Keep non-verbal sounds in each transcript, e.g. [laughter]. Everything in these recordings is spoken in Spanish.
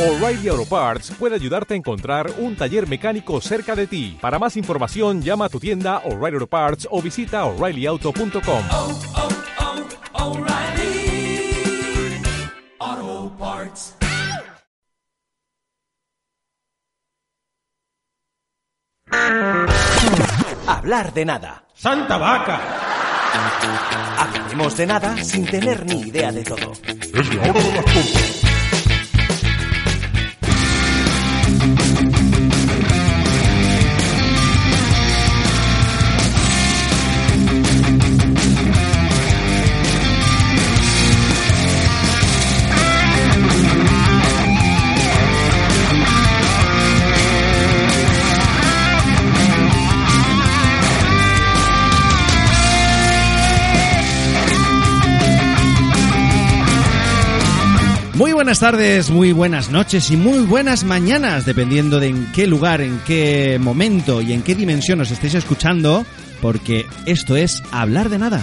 O'Reilly Auto Parts puede ayudarte a encontrar un taller mecánico cerca de ti. Para más información, llama a tu tienda O'Reilly Auto Parts o visita oreillyauto.com. oh, oh, O'Reilly Auto Parts. Hablar de nada. ¡Santa vaca! Hablaremos de nada sin tener ni idea de todo. Es la hora de las buenas tardes, muy buenas noches y muy buenas mañanas, dependiendo de en qué lugar, en qué momento y en qué dimensión os estéis escuchando, porque esto es Hablar de Nada.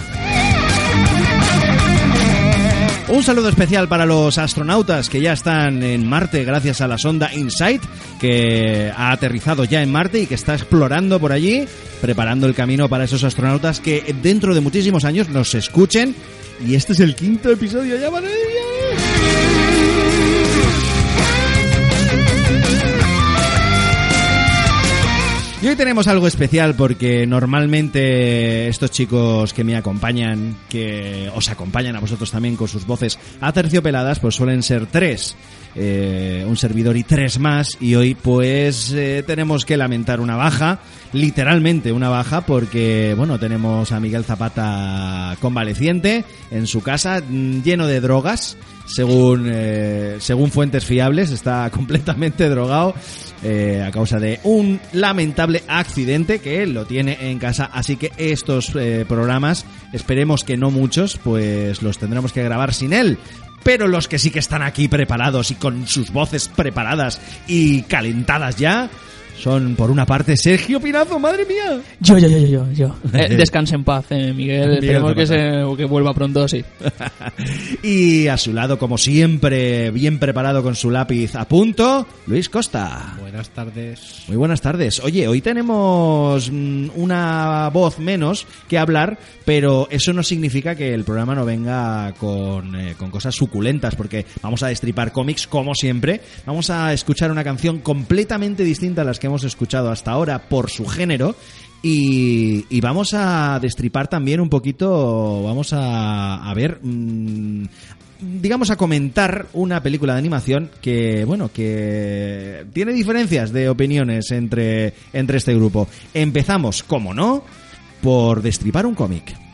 Un saludo especial para los astronautas que ya están en Marte gracias a la sonda InSight, que ha aterrizado ya en Marte y que está explorando por allí, preparando el camino para esos astronautas que dentro de muchísimos años nos escuchen. Y este es el quinto episodio ya, madre mía. Y hoy tenemos algo especial porque normalmente estos chicos que me acompañan, que os acompañan a vosotros también con sus voces aterciopeladas, pues suelen ser tres. Eh, un servidor y tres más y hoy pues eh, tenemos que lamentar una baja, literalmente una baja porque bueno tenemos a Miguel Zapata convaleciente en su casa mm, lleno de drogas según eh, según fuentes fiables está [laughs] completamente drogado a causa de un lamentable accidente que él lo tiene en casa. Así que estos programas esperemos que no muchos pues los tendremos que grabar sin él pero los que sí que están aquí preparados y con sus voces preparadas y calentadas ya son por una parte Sergio Pinazo, madre mía. Yo, yo, yo, yo, yo. yo. [laughs] Eh, descanse en paz, eh, Miguel. Miguel Esperemos que, se, que vuelva pronto, sí. [laughs] Y a su lado, como siempre, bien preparado con su lápiz a punto, Luis Costa. Buenas tardes. Muy buenas tardes. Oye, hoy tenemos mm, una voz menos que hablar, pero eso no significa que el programa no venga con, eh, con cosas suculentas, porque vamos a destripar cómics como siempre. Vamos a escuchar una canción completamente distinta a las que hemos escuchado hasta ahora por su género. Y, vamos a destripar también un poquito, vamos a, a ver, mm, digamos a comentar una película de animación que, bueno, que tiene diferencias de opiniones entre, entre este grupo. Empezamos, como no, por destripar un cómic.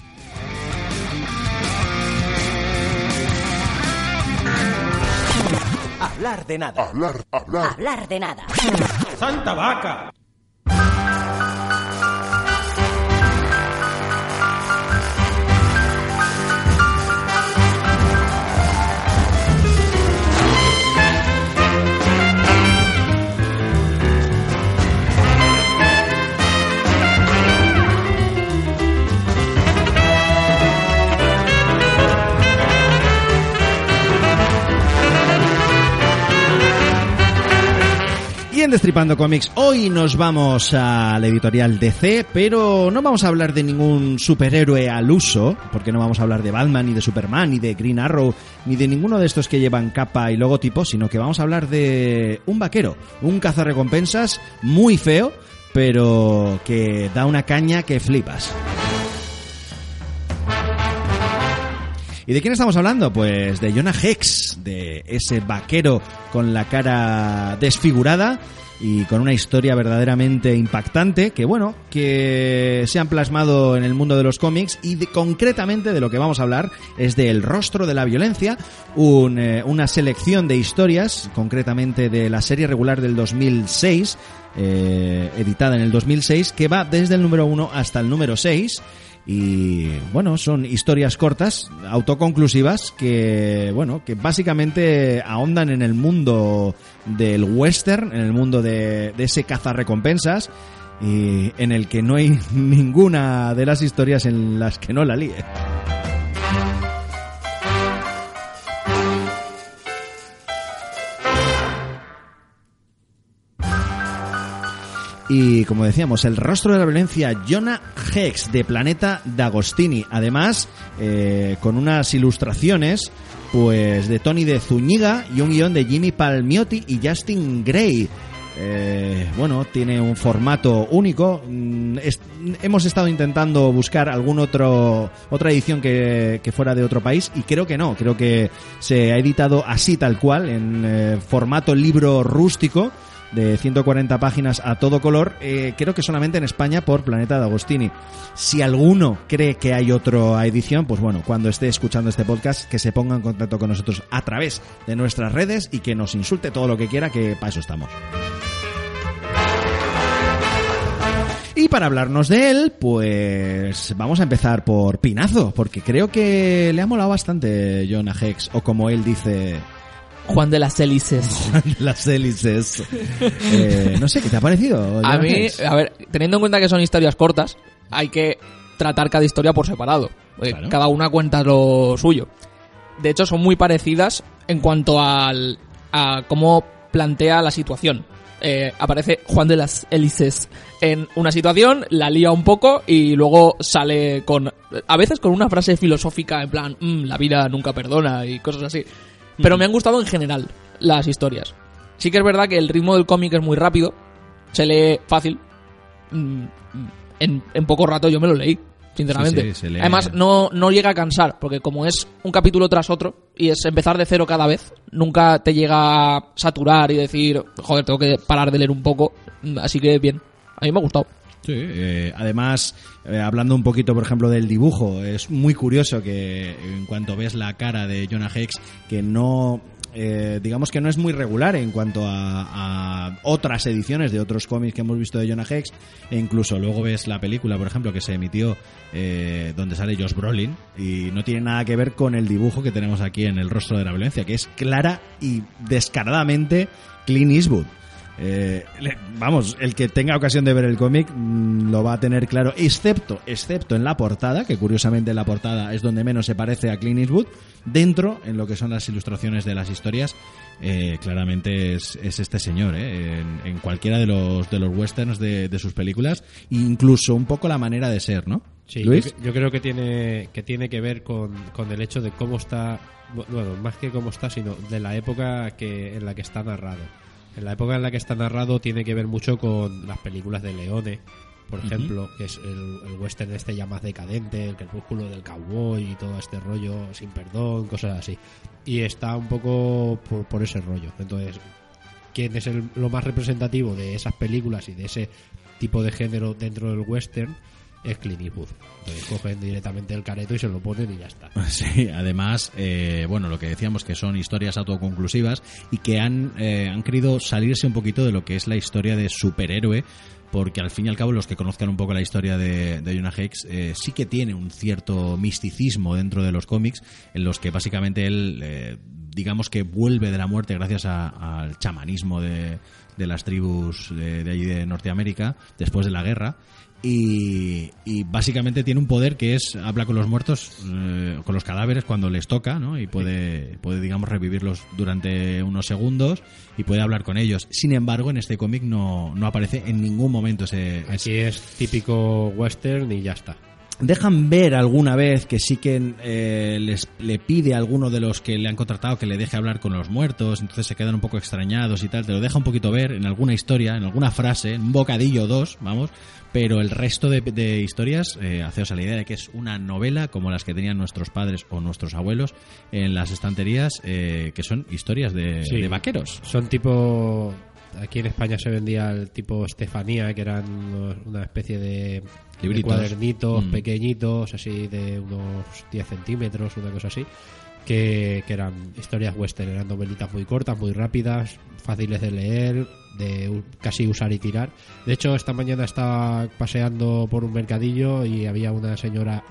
Hablar de nada. Hablar, hablar. Hablar de nada. ¡Santa vaca! En Destripando Comics, hoy nos vamos a la editorial DC, pero no vamos a hablar de ningún superhéroe al uso, porque no vamos a hablar de Batman, ni de Superman, ni de Green Arrow, ni de ninguno de estos que llevan capa y logotipo, sino que vamos a hablar de un vaquero, un cazarrecompensas muy feo, pero que da una caña que flipas. ¿Y de quién estamos hablando? Pues de Jonah Hex, de ese vaquero con la cara desfigurada y con una historia verdaderamente impactante que bueno, que se han plasmado en el mundo de los cómics y concretamente de lo que vamos a hablar es de El rostro de la violencia, un, eh, una selección de historias, concretamente de la serie regular del 2006, eh, editada en el 2006, que va desde el número 1 hasta el número 6 y bueno, son historias cortas, autoconclusivas, que bueno, que básicamente ahondan en el mundo del western, en el mundo de, de ese cazarrecompensas, y en el que no hay [laughs] ninguna de las historias en las que no la líe. Y como decíamos, el rostro de la violencia, Jonah Hex, de Planeta D'Agostini. Además, eh, con unas ilustraciones pues de Tony de Zúñiga y un guion de Jimmy Palmiotti y Justin Gray. Eh, bueno, tiene un formato único. Mm, hemos estado intentando buscar algún otro otra edición que, que fuera de otro país y creo que no. Creo que se ha editado así tal cual en eh, formato libro rústico de 140 páginas a todo color. eh, creo que solamente en España por Planeta de Agostini. Si alguno cree que hay otra edición, pues bueno, cuando esté escuchando este podcast, que se ponga en contacto con nosotros a través de nuestras redes y que nos insulte todo lo que quiera, que para eso estamos. Y para hablarnos de él, pues vamos a empezar por Pinazo, porque creo que le ha molado bastante Jonah Hex, o como él dice, Juan de las Hélices. [laughs] las hélices. Eh, no sé, ¿qué te ha parecido? A mí, a ver, teniendo en cuenta que son historias cortas, hay que tratar cada historia por separado. Claro. Cada una cuenta lo suyo. De hecho, son muy parecidas en cuanto al, a cómo plantea la situación. Eh, aparece Juan de las Hélices en una situación, la lía un poco y luego sale con, a veces con una frase filosófica en plan, "Mm, la vida nunca perdona y cosas así. Pero me han gustado en general las historias. Sí que es verdad que el ritmo del cómic es muy rápido, se lee fácil. Mm, En, en poco rato yo me lo leí, sinceramente. Sí, sí, se lee. Además, no, no llega a cansar, porque como es un capítulo tras otro y es empezar de cero cada vez, nunca te llega a saturar y decir, joder, tengo que parar de leer un poco. Mm, Así que bien, a mí me ha gustado. Sí, eh, además, eh, hablando un poquito, por ejemplo, del dibujo, es muy curioso que en cuanto ves la cara de Jonah Hex, que no, eh, digamos que no es muy regular en cuanto a, otras ediciones de otros cómics que hemos visto de Jonah Hex, e incluso luego ves la película, por ejemplo, que se emitió eh, donde sale Josh Brolin, y no tiene nada que ver con el dibujo que tenemos aquí en el rostro de la violencia, que es clara y descaradamente Clint Eastwood. Eh, le- vamos, el que tenga ocasión de ver el cómic mm, lo va a tener claro, excepto, excepto en la portada, que curiosamente en la portada es donde menos se parece a Clint Eastwood. Dentro, en lo que son las ilustraciones de las historias, eh, claramente es, es este señor, eh, en, en cualquiera de los, de los westerns de, de sus películas, incluso un poco la manera de ser, ¿no? Sí, Luis. Yo, yo creo que tiene que tiene que ver con, con el hecho de cómo está, bueno, más que cómo está, sino de la época que en la que está narrado. En la época en la que está narrado tiene que ver mucho con las películas de Leone, por ejemplo, que es el, el western este ya más decadente, el crepúsculo del cowboy y todo este rollo sin perdón, cosas así. Y está un poco por, por ese rollo. Entonces, ¿quién es el- lo más representativo de esas películas y de ese tipo de género dentro del western? Es Clint Eastwood. Entonces cogen directamente el careto y se lo ponen y ya está. [laughs] Sí, además, eh, bueno, lo que decíamos que son historias autoconclusivas y que han, eh, han querido salirse un poquito de lo que es la historia de superhéroe, porque al fin y al cabo los que conozcan un poco la historia de, de Jonah Hex eh, sí que tiene un cierto misticismo dentro de los cómics, en los que básicamente él, eh, digamos que vuelve de la muerte gracias al chamanismo de, de las tribus de, de allí de Norteamérica después de la guerra y, y básicamente tiene un poder que es habla con los muertos, eh, con los cadáveres cuando les toca, ¿no? Y puede, puede digamos revivirlos durante unos segundos y puede hablar con ellos. Sin embargo, en este cómic no, no aparece en ningún momento ese, ese- Aquí es típico western y ya está. Dejan ver alguna vez que sí que eh, les le pide a alguno de los que le han contratado que le deje hablar con los muertos, entonces se quedan un poco extrañados y tal, te lo deja un poquito ver en alguna historia, en alguna frase, en un bocadillo o dos, vamos, pero el resto de, de historias, eh, haceos a la idea de que es una novela como las que tenían nuestros padres o nuestros abuelos en las estanterías, eh, que son historias de, Sí. de vaqueros. Son tipo. Aquí en España se vendía el tipo Estefanía, que eran unos- una especie de, de cuadernitos Mm. pequeñitos, así de unos 10 centímetros, una cosa así, que, que eran historias western, eran novelitas muy cortas, muy rápidas, fáciles de leer, de casi usar y tirar. De hecho, esta mañana estaba paseando por un mercadillo y había una señora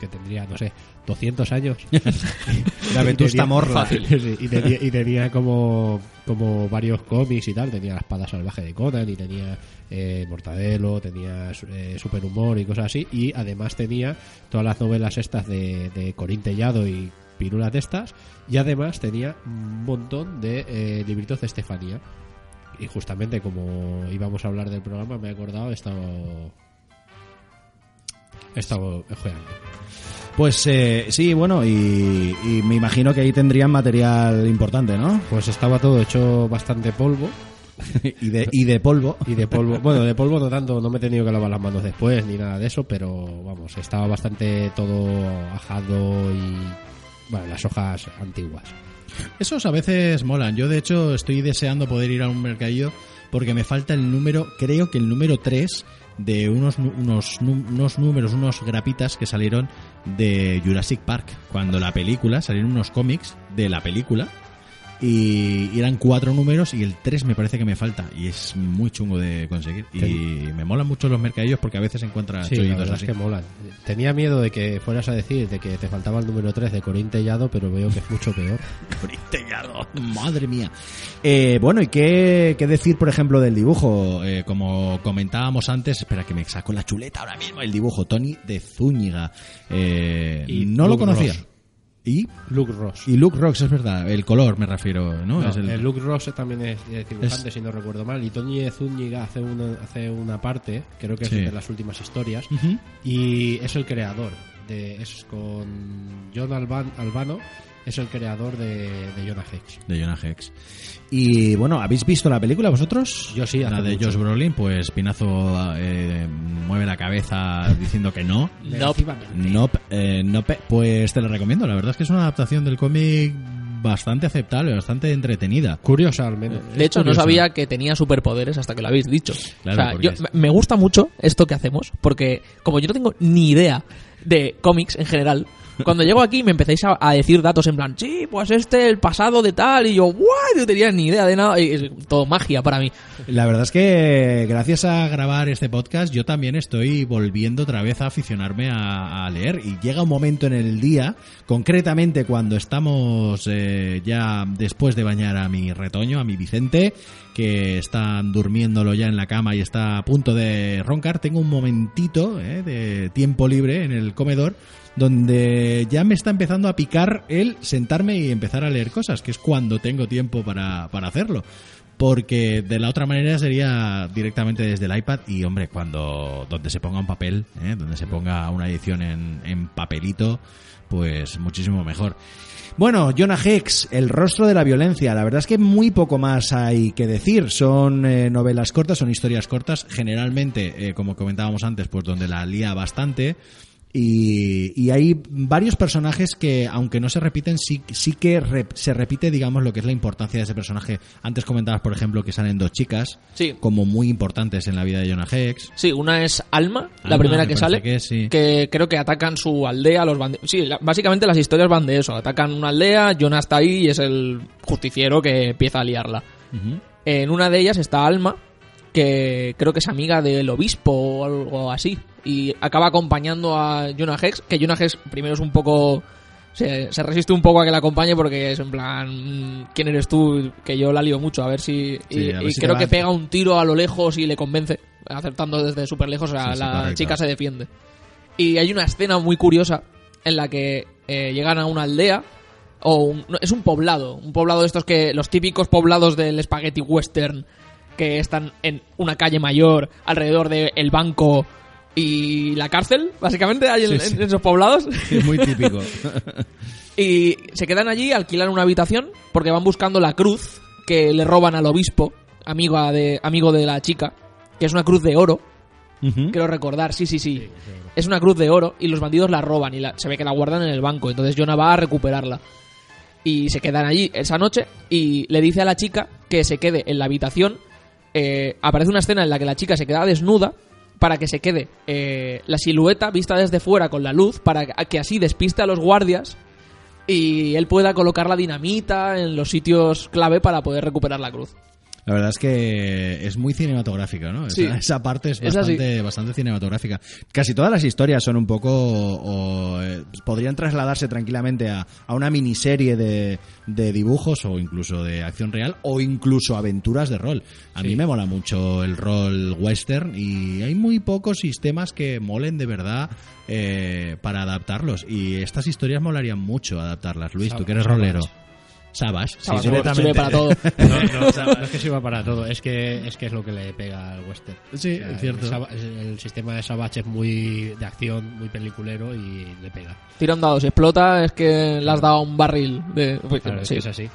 que tendría, no sé, 200 años. [laughs] La Vetusta Morla. Sí, y, tenía, y tenía como, como varios cómics y tal. Tenía la espada salvaje de Conan y tenía eh, Mortadelo, tenía eh, Superhumor y cosas así. Y además tenía todas las novelas estas de, de Corín Tellado y pirulas de estas. Y además tenía un montón de eh, libritos de Estefanía. y justamente como íbamos a hablar del programa, me he acordado, he estado. He estado. Pues eh, sí, bueno, y, y me imagino que ahí tendrían material importante, ¿no? Pues estaba todo hecho bastante polvo. [laughs] y, de, y de polvo. Y de polvo, bueno, de polvo no tanto, no me he tenido que lavar las manos después ni nada de eso, pero vamos, estaba bastante todo ajado y. Bueno, las hojas antiguas. Esos a veces molan. Yo, de hecho, estoy deseando poder ir a un mercadillo porque me falta el número, creo que el número 3 de unos, unos, unos números, unos grapitas que salieron de Jurassic Park. Cuando la película, salieron unos cómics de la película. Y eran cuatro números y el 3 me parece que me falta. Y es muy chungo de conseguir. Y me molan mucho los mercadillos porque a veces encuentras Sí, la verdad así. es que molan. Tenía miedo de que fueras a decir de que te faltaba el número 3 de Corín Tellado, pero veo que es mucho peor. [laughs] Corintellado. Madre mía. Eh, bueno, ¿y qué, qué decir, por ejemplo, del dibujo? Eh, como comentábamos antes, espera que me saco la chuleta ahora mismo, el dibujo Tony de Zúñiga. Eh, Y no lo conocía. Ross. Y, Luke Ross. y Luke Rocks, es verdad, el color me refiero, ¿no? No, Es el- el Luke Ross también es, es dibujante, Es- si no recuerdo mal. Y Tony Zúñiga hace una, hace una parte, creo que es Sí. de las últimas historias. Ujú. Y es el creador. De, es con John Alban- Albano, es el creador de, de Jonah Hex. de Jonah Hex. Y bueno, ¿habéis visto la película vosotros? Yo sí, La hace de mucho. Josh Brolin, pues Pinazo eh, mueve la cabeza diciendo que no. [laughs] Negativamente. Nope, eh, nope, pues te la recomiendo. La verdad es que es una adaptación del cómic bastante aceptable, bastante entretenida. Curiosa al menos. De hecho, no sabía que tenía superpoderes hasta que lo habéis dicho. Claro, o sea, porque yo, es- me gusta mucho esto que hacemos, porque como yo no tengo ni idea de cómics en general, cuando llego aquí me empezáis a, decir datos en plan, sí, pues este, el pasado de tal, y yo, guay, no tenía ni idea de nada, y es todo magia para mí. La verdad es que gracias a grabar este podcast yo también estoy volviendo otra vez a aficionarme a, a leer y llega un momento en el día, concretamente cuando estamos eh, ya después de bañar a mi retoño, a mi Vicente, que están durmiéndolo ya en la cama y está a punto de roncar, tengo un momentito eh, de tiempo libre en el comedor donde ya me está empezando a picar el sentarme y empezar a leer cosas, que es cuando tengo tiempo para, para hacerlo porque de la otra manera sería directamente desde el iPad y hombre cuando donde se ponga un papel ¿eh? donde se ponga una edición en, en papelito pues muchísimo mejor bueno, Jonah Hex, El rostro de la violencia. La verdad es que muy poco más hay que decir. Son eh, novelas cortas, son historias cortas. Generalmente, eh, como comentábamos antes, pues donde la lía bastante. Y, y hay varios personajes que, aunque no se repiten, sí, sí que se repite, digamos, lo que es la importancia de ese personaje. Antes comentabas, por ejemplo, que salen dos chicas Sí. como muy importantes en la vida de Jonah Hex. Sí, una es Alma, la primera me que sale, que sí. que creo que atacan su aldea, los bandidos. Sí, la- básicamente las historias van de eso. Atacan una aldea, Jonah está ahí y es el justiciero que empieza a liarla. En una de ellas está Alma, que creo que es amiga del obispo o algo así. Y acaba acompañando a Jonah Hex, que Jonah Hex primero es un poco... Se, se resiste un poco a que la acompañe porque es en plan, mm, ¿quién eres tú? Que yo la lío mucho, a ver si... Sí, y a ver y si te creo que pega un tiro a lo lejos y le convence, acertando desde súper lejos, o sea, Sí, sí, la chica se defiende. Y hay una escena muy curiosa en la que eh, llegan a una aldea, o un- no, es un poblado, un poblado de estos que, los típicos poblados del spaghetti western, que están en una calle mayor, alrededor del banco y la cárcel, básicamente, hay en, Sí, sí. en esos poblados. Es muy típico. [laughs] [laughs] Y se quedan allí, alquilan una habitación, porque van buscando la cruz que le roban al obispo, amigo de, amigo de la chica, que es una cruz de oro. Quiero recordar, sí, sí, sí. Es una cruz de oro y los bandidos la roban y la- se ve que la guardan en el banco. Entonces Jonah va a recuperarla. Y se quedan allí esa noche y le dice a la chica que se quede en la habitación. Eh, aparece una escena en la que la chica se queda desnuda para que se quede eh, la silueta vista desde fuera con la luz para que así despiste a los guardias y él pueda colocar la dinamita en los sitios clave para poder recuperar la cruz. La verdad es que es muy cinematográfica, ¿no? Esa, Sí. esa parte es bastante, bastante cinematográfica. Casi todas las historias son un poco. o, eh, podrían trasladarse tranquilamente a, a una miniserie de, de dibujos o incluso de acción real o incluso aventuras de rol. A mí me mola mucho el rol western y hay muy pocos sistemas que molen de verdad eh, para adaptarlos. Y estas historias molarían mucho adaptarlas. Luis, tú que eres rolero. Savage. sí, sirve para todo. [laughs] No, no, no es que sirva para todo, es que es que es lo que le pega al western. Sí, O sea, es cierto. El, sistema de Savage es muy de acción, muy peliculero y le pega. Tira un dado, si explota es que le has dado un barril de... Claro, es sí. que es así.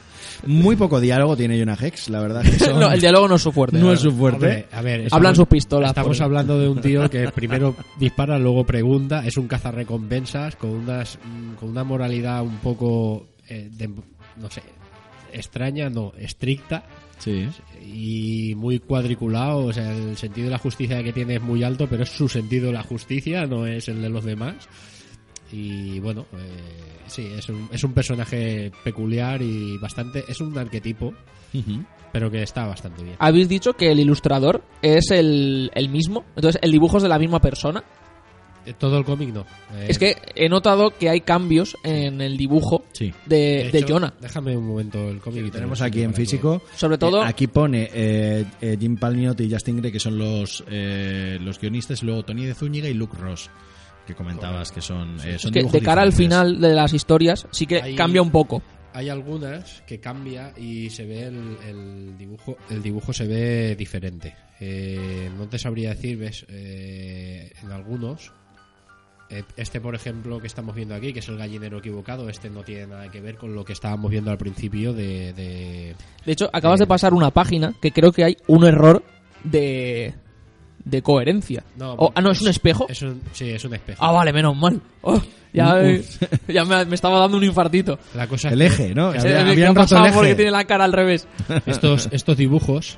Muy poco diálogo tiene Jonah Hex, la verdad. Que [laughs] son- No, el diálogo no es su fuerte. no es su fuerte. Hombre, a ver, Hablan estamos- sus pistolas. Estamos por- hablando de un tío que [laughs] primero dispara, luego pregunta, es un cazarrecompensas con unas mm, con una moralidad un poco eh, de- no sé, extraña, no, estricta Sí. y muy cuadriculado, o sea, el sentido de la justicia que tiene es muy alto, pero es su sentido de la justicia, no es el de los demás. Y bueno, eh, sí, es un, es un personaje peculiar y bastante, es un arquetipo, pero que está bastante bien. Habéis dicho que el ilustrador es el, el mismo, entonces el dibujo es de la misma persona. Eh, Todo el cómic no. Eh, Es que he notado que hay cambios en el dibujo Sí. de, de hecho, Jonah. Déjame un momento el cómic. y te Tenemos aquí en para físico. Sobre todo- eh, aquí pone eh, eh, Jim Palmiotti y Justin Gray, que son los, eh, los guionistas, luego Tony de Zúñiga y Luke Ross, que comentabas que son. eh, Es son que de cara al diferentes. final de las historias sí que Hay- cambia un poco. Hay algunas que cambia y se ve el, el dibujo, el dibujo se ve diferente. Eh, no te sabría decir, ves, eh, en algunos. Eh, Este, por ejemplo, que estamos viendo aquí, que es el gallinero equivocado, este no tiene nada que ver con lo que estábamos viendo al principio de, de- De hecho, acabas de pasar una página que creo que hay un error de, de coherencia. No, Oh, ah, no, es un espejo. Es un, sí, es un espejo. Ah, vale, menos mal. Oh, ya [laughs] eh, ya me, me estaba dando un infartito. La cosa El que- eje, ¿no? Ese Había- que habían ha roto pasado el eje. porque tiene la cara al revés. estos, estos dibujos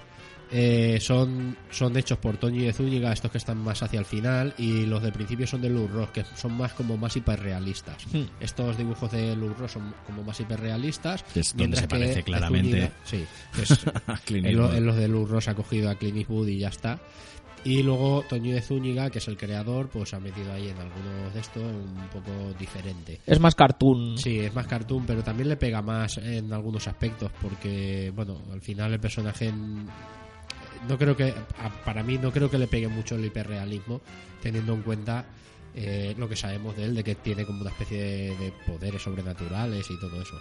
eh, son, son hechos por Toño de Zúñiga, estos que están más hacia el final, y los del principio son de Lou Ross, que son más como más hiperrealistas. Hmm. Estos dibujos de Lou Ross son como más hiperrealistas. Que es donde mientras se que parece de claramente Zúñiga- sí, que es- [laughs] en, lo- en los de Lou Ross ha cogido a Clint Eastwood y ya está. Y luego Toño de Zúñiga, que es el creador, pues ha metido ahí en algunos de estos un poco diferente. Es más cartoon. Sí, es más cartoon, pero también le pega más en algunos aspectos, porque, bueno, al final el personaje en- no creo que, para mí no creo que le pegue mucho el hiperrealismo, teniendo en cuenta eh, lo que sabemos de él, de que tiene como una especie de, de poderes sobrenaturales y todo eso.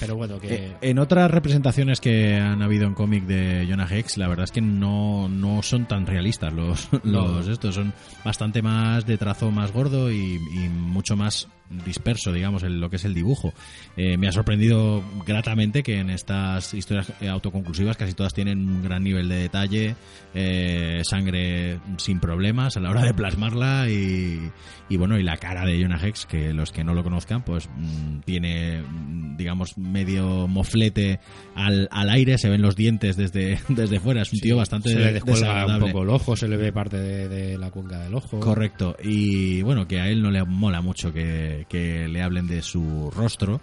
Pero bueno, que... Eh, en otras representaciones que han habido en cómic de Jonah Hex, la verdad es que no, no son tan realistas los, [laughs] los estos, son bastante más de trazo más gordo y, y mucho más disperso, digamos, en lo que es el dibujo. Eh, me ha sorprendido gratamente que en estas historias eh, autoconclusivas casi todas tienen un gran nivel de detalle, eh, sangre sin problemas a la hora de plasmarla y, y bueno, y la cara de Jonah Hex, que los que no lo conozcan, pues mm, tiene, mm, digamos, medio moflete al, al aire, se ven los dientes desde, [laughs] desde fuera, es un tío bastante se le descuelga un poco el ojo, se le ve parte de, de la cuenca del ojo. Correcto. Y bueno, que a él no le mola mucho que, que le hablen de su rostro.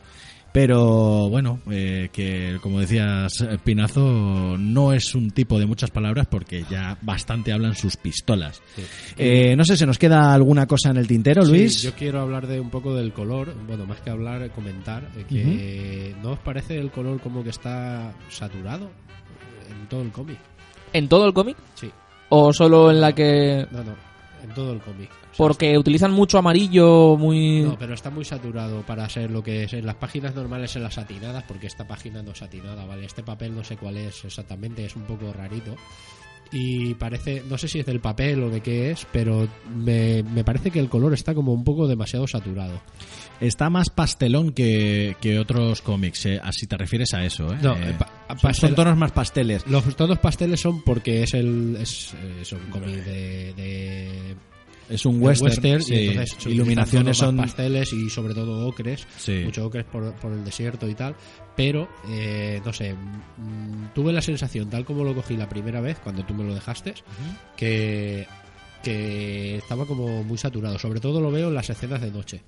Pero bueno, eh, que como decías, Pinazo no es un tipo de muchas palabras porque ya bastante hablan sus pistolas. Eh, no sé, ¿se nos queda alguna cosa en el tintero, Sí, Luis? yo quiero hablar de un poco del color, bueno, más que hablar, comentar, eh, que ¿no os parece el color como que está saturado en todo el cómic? ¿En todo el cómic? Sí. ¿O solo en la que.? No, no, en todo el cómic. O sea, Porque utilizan mucho amarillo, muy. No, pero está muy saturado para ser lo que es en las páginas normales, en las satinadas, porque esta página no es satinada, ¿vale? Este papel no sé cuál es exactamente, es un poco rarito. Y parece, no sé si es del papel o de qué es, pero me, me parece que el color está como un poco demasiado saturado. Está más pastelón que, que otros cómics, eh, así te refieres a eso, ¿eh? No, Eh, eh, Son, tonos más pasteles. Los tonos pasteles son porque es el es, eh, es un cómic de, de Es un western, y entonces iluminaciones son... pasteles y sobre todo ocres, Sí. mucho ocres por, por el desierto y tal, pero eh, no sé, mm, tuve la sensación tal como lo cogí la primera vez cuando tú me lo dejaste que que estaba como muy saturado, sobre todo lo veo en las escenas de noche.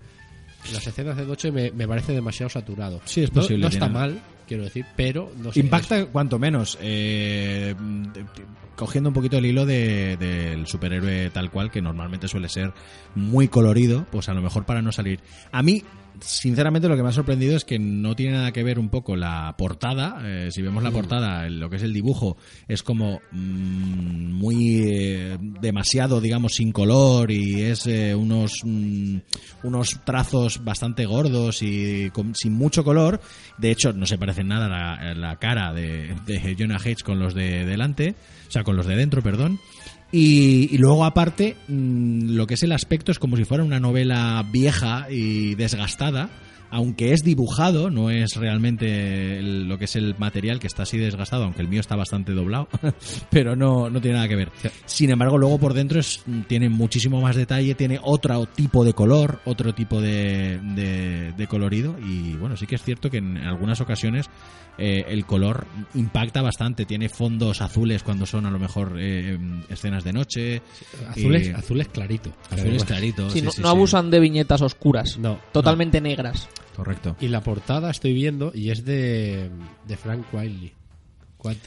Las escenas de noche me, me parece demasiado saturado. Sí, es posible, No, está tiene- mal, quiero decir, pero no sé, Impacta cuanto menos. eh, de- de- cogiendo un poquito el hilo de- del superhéroe tal cual, que normalmente suele ser muy colorido, pues a lo mejor para no salir. A mí sinceramente lo que me ha sorprendido es que no tiene nada que ver un poco la portada. eh, si vemos la portada, el- lo que es el dibujo, es como mm, muy eh, demasiado, digamos, sin color y es eh, unos, mm, unos trazos bastante gordos y con- sin mucho color. De hecho, no se parece nada la, la cara de, de Jonah Hex con los de delante, o sea, con los de dentro, perdón. Y, y luego aparte, mm, lo que es el aspecto es como si fuera una novela vieja y desgastada, aunque es dibujado, no es realmente el- lo que es el material que está así desgastado, aunque el mío está bastante doblado, [laughs] pero no, no tiene nada que ver. Sin embargo, luego por dentro es, tiene muchísimo más detalle, tiene otro tipo de color, otro tipo de, de- de colorido y bueno, sí que es cierto que en algunas ocasiones eh, el color impacta bastante, tiene fondos azules cuando son a lo mejor eh, escenas de noche. Azules, y- azules clarito. azules claritos. Sí, sí, no, sí, no sí. abusan de viñetas oscuras. No. Totalmente negras. Correcto. Y la portada estoy viendo y es de, de Frank Wiley. Cuál,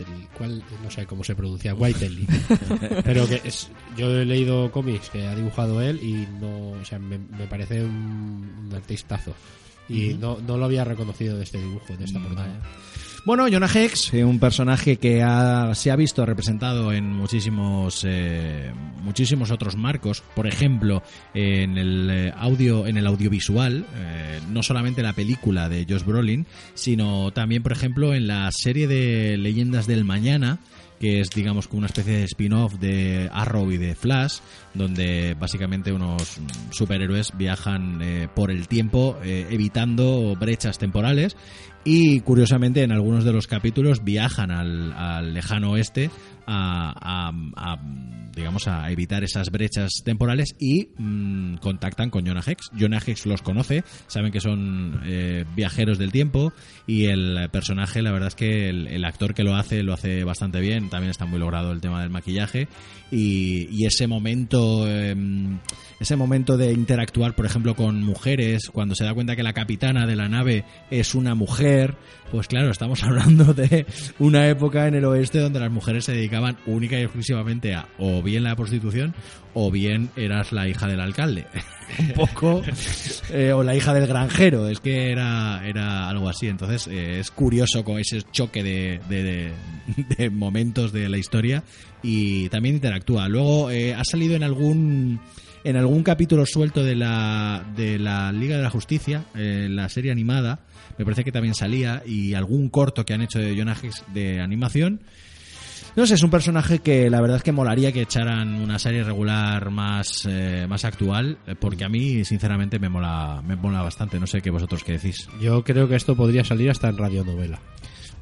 no sé cómo se pronuncia, Whiteley. [laughs] Pero que es, yo he leído cómics que ha dibujado él y no, o sea, me, me parece un, un artistazo. Y no, no lo había reconocido de este dibujo, de esta portada. Bueno, Jonah Hex, un personaje que ha- se ha visto representado en muchísimos eh, muchísimos otros marcos. Por ejemplo, en el eh, audio, en el audiovisual, eh, no solamente la película de Josh Brolin, sino también, por ejemplo, en la serie de Leyendas del Mañana que es digamos como una especie de spin-off de Arrow y de Flash, donde básicamente unos superhéroes viajan eh, por el tiempo eh, evitando brechas temporales. Y curiosamente en algunos de los capítulos viajan al lejano oeste a, a- a, digamos a evitar esas brechas temporales y mm, contactan con Jonah Hex. Jonah Hex los conoce, saben que son eh, viajeros del tiempo y el personaje, la verdad es que el, actor que lo hace lo hace bastante bien, también está muy logrado el tema del maquillaje y, y ese momento em, ese momento de interactuar, por ejemplo, con mujeres, cuando se da cuenta que la capitana de la nave es una mujer, pues claro, estamos [laughs] hablando de una época en el oeste donde las mujeres se dedicaban única y exclusivamente a o bien la prostitución o bien eras la hija del alcalde. [laughs] Un poco, eh, o la hija del granjero, es que era, era algo así. Entonces eh, es curioso con ese choque de, de- de- de momentos de la historia y también interactúa. Luego eh, ha salido en algún en algún capítulo suelto de la, de la Liga de la Justicia, eh, la serie animada, me parece que también salía, y algún corto que han hecho de Jonah Hex de animación. No sé, es un personaje que la verdad es que molaría que echaran una serie regular más, eh, más actual, eh, porque a mí, sinceramente, me mola, me mola bastante. No sé qué vosotros qué decís. Yo creo que esto podría salir hasta en radionovela.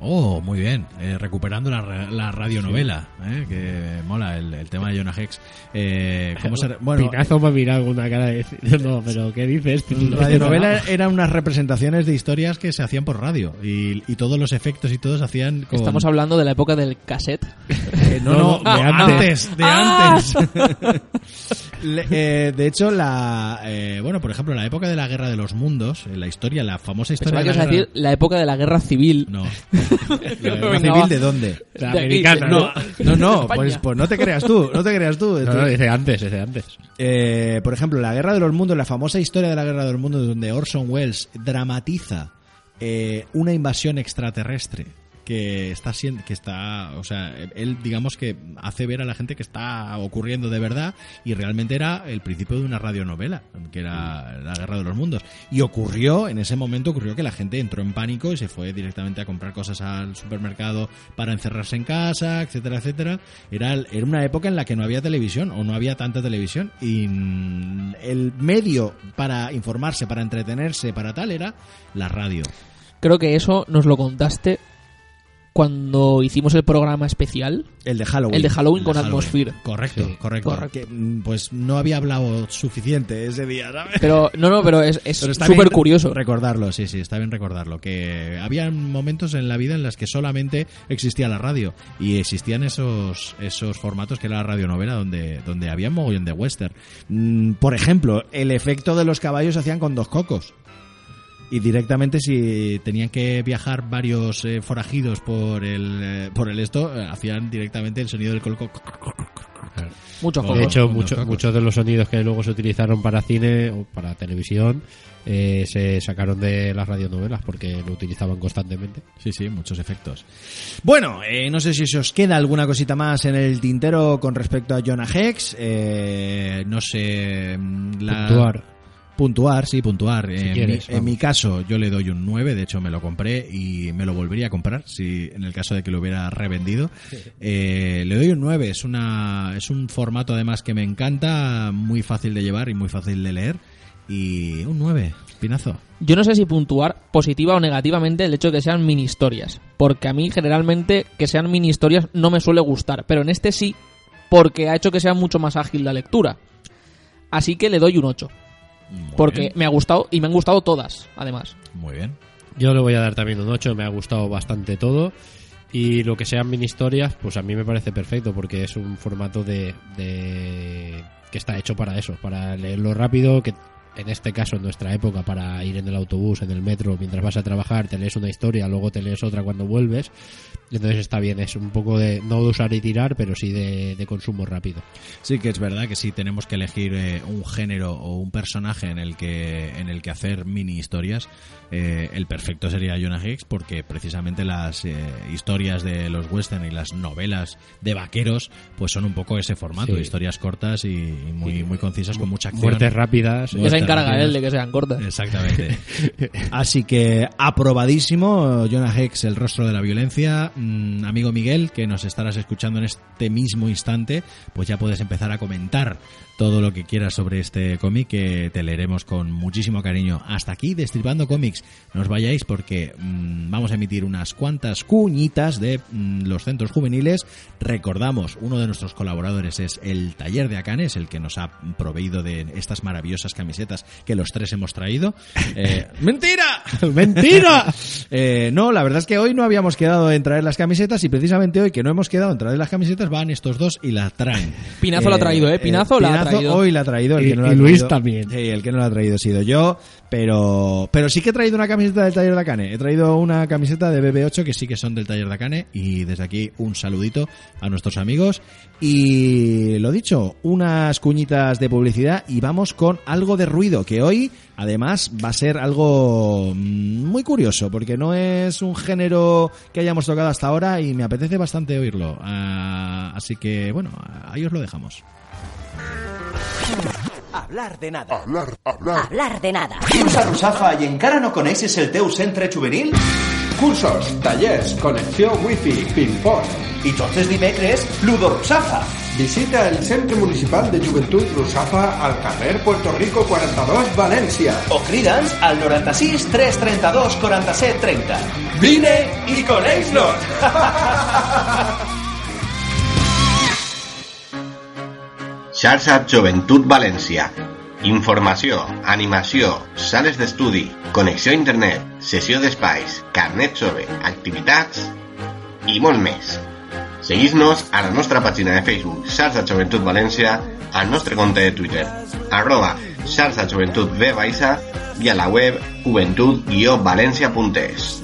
Oh, muy bien. Eh, recuperando la, la radionovela, eh, que mola el, el tema de Jonah Hex. Eh, ¿cómo se [laughs] bueno, Pinazo me ha mirado con una cara de decir, no, pero ¿qué dices? [laughs] radionovela [laughs] eran unas representaciones de historias que se hacían por radio y, y todos los efectos y todo se hacían con... Estamos hablando de la época del cassette. Eh, no, no, No, no, de ah, antes, de ah. antes. Le- eh, de hecho, la, eh, bueno, por ejemplo, la época de la Guerra de los Mundos, eh, la historia, la famosa historia de la a guerra... decir la época de la guerra civil. No. ¿La guerra Venga, civil va. de dónde? La De americana, ¿no? No, pues, pues no te creas tú, no te creas tú. [laughs] No, no, dice antes, dice antes. Eh, por ejemplo, la Guerra de los Mundos, la famosa historia de la Guerra de los Mundos, donde Orson Welles dramatiza eh, una invasión extraterrestre que está siendo, que está, o sea, él digamos que hace ver a la gente que está ocurriendo de verdad y realmente era el principio de una radionovela, que era la Guerra de los Mundos. Y ocurrió, en ese momento ocurrió que la gente entró en pánico y se fue directamente a comprar cosas al supermercado para encerrarse en casa, etcétera, etcétera. Era, era una época en la que no había televisión o no había tanta televisión y mm, el medio para informarse, para entretenerse, para tal era la radio. Creo que eso nos lo contaste cuando hicimos el programa especial. El de Halloween. El de Halloween con Atmosphere. Correcto, Sí. correcto. Correcto. Que, mm, pues no había hablado suficiente ese día, ¿sabes? Pero, no, no, pero es súper bien curioso. Recordarlo, sí, sí, está bien recordarlo. Que había momentos en la vida en los que solamente existía la radio y existían esos, esos formatos que era la radionovela donde, donde había un mogollón de western. Mm, por ejemplo, el efecto de los caballos se hacían con dos cocos. Y directamente si tenían que viajar varios eh, forajidos por el, eh, por el esto, eh, hacían directamente el sonido del colco. Muchos De hecho, Unos mucho- cocos. muchos de los sonidos que luego se utilizaron para cine o para televisión eh, se sacaron de las radionovelas porque lo utilizaban constantemente. Sí, sí, muchos efectos. Bueno, eh, no sé si se os queda alguna cosita más en el tintero con respecto a Jonah Hex. Eh, no sé. mm, La... Puntuar. Puntuar, sí, puntuar. en, quieres, mi, en vamos. mi caso, yo le doy un 9, de hecho me lo compré y me lo volvería a comprar si en el caso de que lo hubiera revendido. [laughs] Eh, le doy un 9, es, una, es un formato además que me encanta, muy fácil de llevar y muy fácil de leer. Y un 9, pinazo. Yo no sé si puntuar positiva o negativamente el hecho de que sean mini historias. Porque a mí generalmente que sean mini historias no me suele gustar. Pero en este sí, porque ha hecho que sea mucho más ágil la lectura. Así que le doy un 8. Muy Porque bien, me ha gustado y me han gustado todas, además. Muy bien. Yo le voy a dar también un 8, me ha gustado bastante todo. Y lo que sean mini historias, pues a mí me parece perfecto porque es un formato de, de que está hecho para eso, para leerlo rápido, que en este caso en nuestra época para ir en el autobús, en el metro, mientras vas a trabajar, te lees una historia, luego te lees otra cuando vuelves. Entonces está bien, es un poco de no de usar y tirar, pero sí de, de consumo rápido. Sí que es verdad que si tenemos que elegir eh, un género o un personaje en el que en el que hacer mini historias, eh, el perfecto sería Jonah Hicks porque precisamente las eh, historias de los western y las novelas de vaqueros pues son un poco ese formato, Sí. historias cortas y, y muy muy concisas con mucha acción. Muertes rápidas. Ya se encarga rápidas. él de que sean cortas. Exactamente. [laughs] Así que aprobadísimo, Jonah Hex, el rostro de la violencia. Mm, amigo Miguel, que nos estarás escuchando en este mismo instante, pues ya puedes empezar a comentar todo lo que quieras sobre este cómic que te leeremos con muchísimo cariño. Hasta aquí, Destripando Cómics. No os vayáis porque mm, vamos a emitir unas cuantas cuñitas de mm, los centros juveniles. Recordamos, uno de nuestros colaboradores es el Taller de Acanes, el que nos ha proveído de estas maravillosas camisetas que los tres hemos traído. [laughs] Eh, ¡Mentira! [laughs] ¡Mentira! Eh, no, la verdad es que hoy no habíamos quedado en traer las camisetas y precisamente hoy que no hemos quedado en traer las camisetas van estos dos y las traen. Pinazo la ha traído, ¿eh? Pinazo la ha traído. Hoy la ha traído. El Y- que no la y ha Luis traído- también. Sí, el que no la ha traído ha sido yo, pero pero sí que he traído una camiseta del Taller de Acane. He traído una camiseta de BB8 que sí que son del Taller de Acane y desde aquí un saludito a nuestros amigos y lo dicho, unas cuñitas de publicidad y vamos con algo de ruido que hoy además va a ser algo mm, muy curioso porque no es un género que hayamos tocado hasta ahora y me apetece bastante oírlo. Ah, así que bueno, ahí os lo dejamos. Hablar de nada. Hablar, hablar. Hablar de nada. Vius a Rusafa i encara no coneixes el teu centre juvenil? Cursos, tallers, connexió wifi, ping-pong. I tots els dimecres, Ludo Rusafa. Visita el Centre Municipal de Joventut Rusafa al carrer Puerto Rico 42, València. O crida'ns al 96 332 47 30. Vine i coneix-nos! [laughs] Xarxa Joventut València. Informació, animació, sales d'estudi, connexió a internet, sessió d'espais, carnet jove, activitats i molt més. Seguís-nos a la nostra pàgina de Facebook Xarxa Joventut València, al nostre compte de Twitter, arroba xarxa joventut V baixa i a la web joventut-valència.es.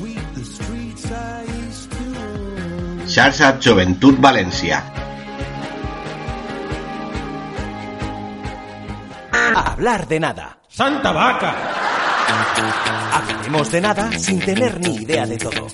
Xarxa Joventut València. Hablar de nada. ¡Santa vaca! Hablaremos de nada sin tener ni idea de todo.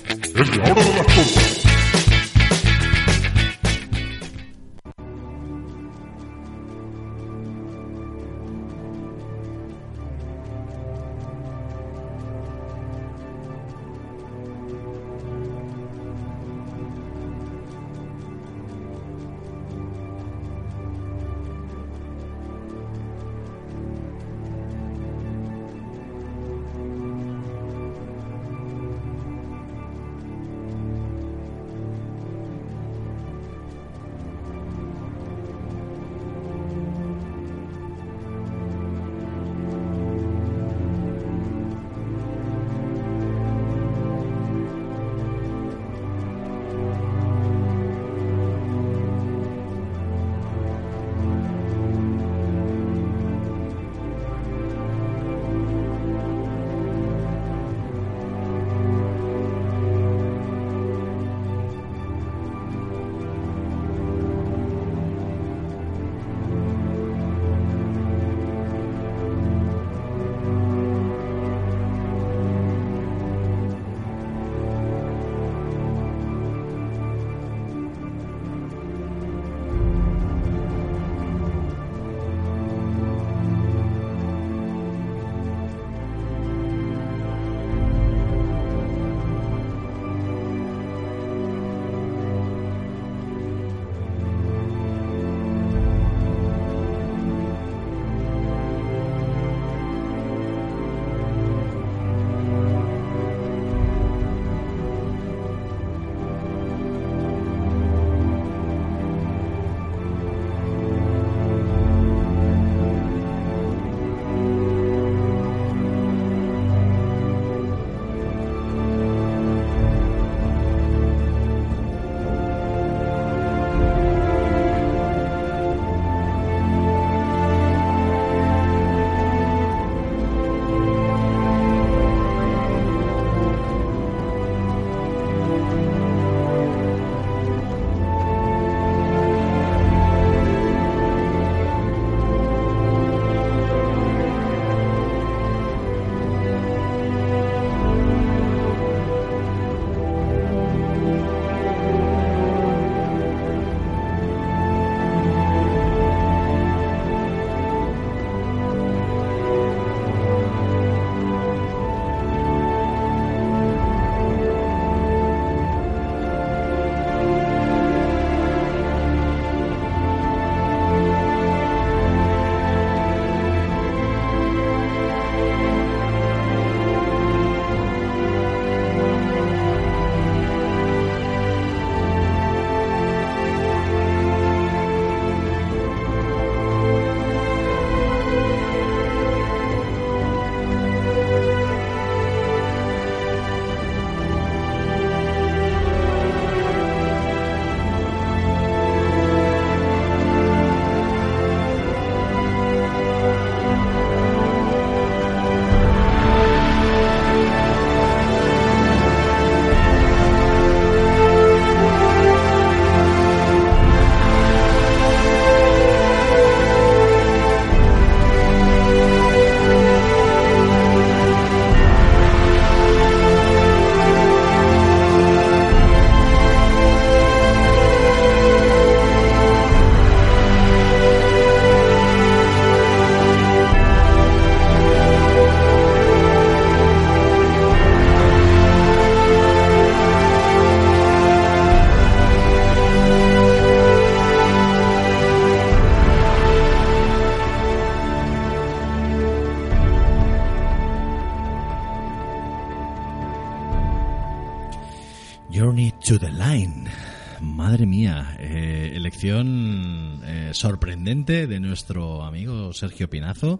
Nuestro amigo Sergio Pinazo.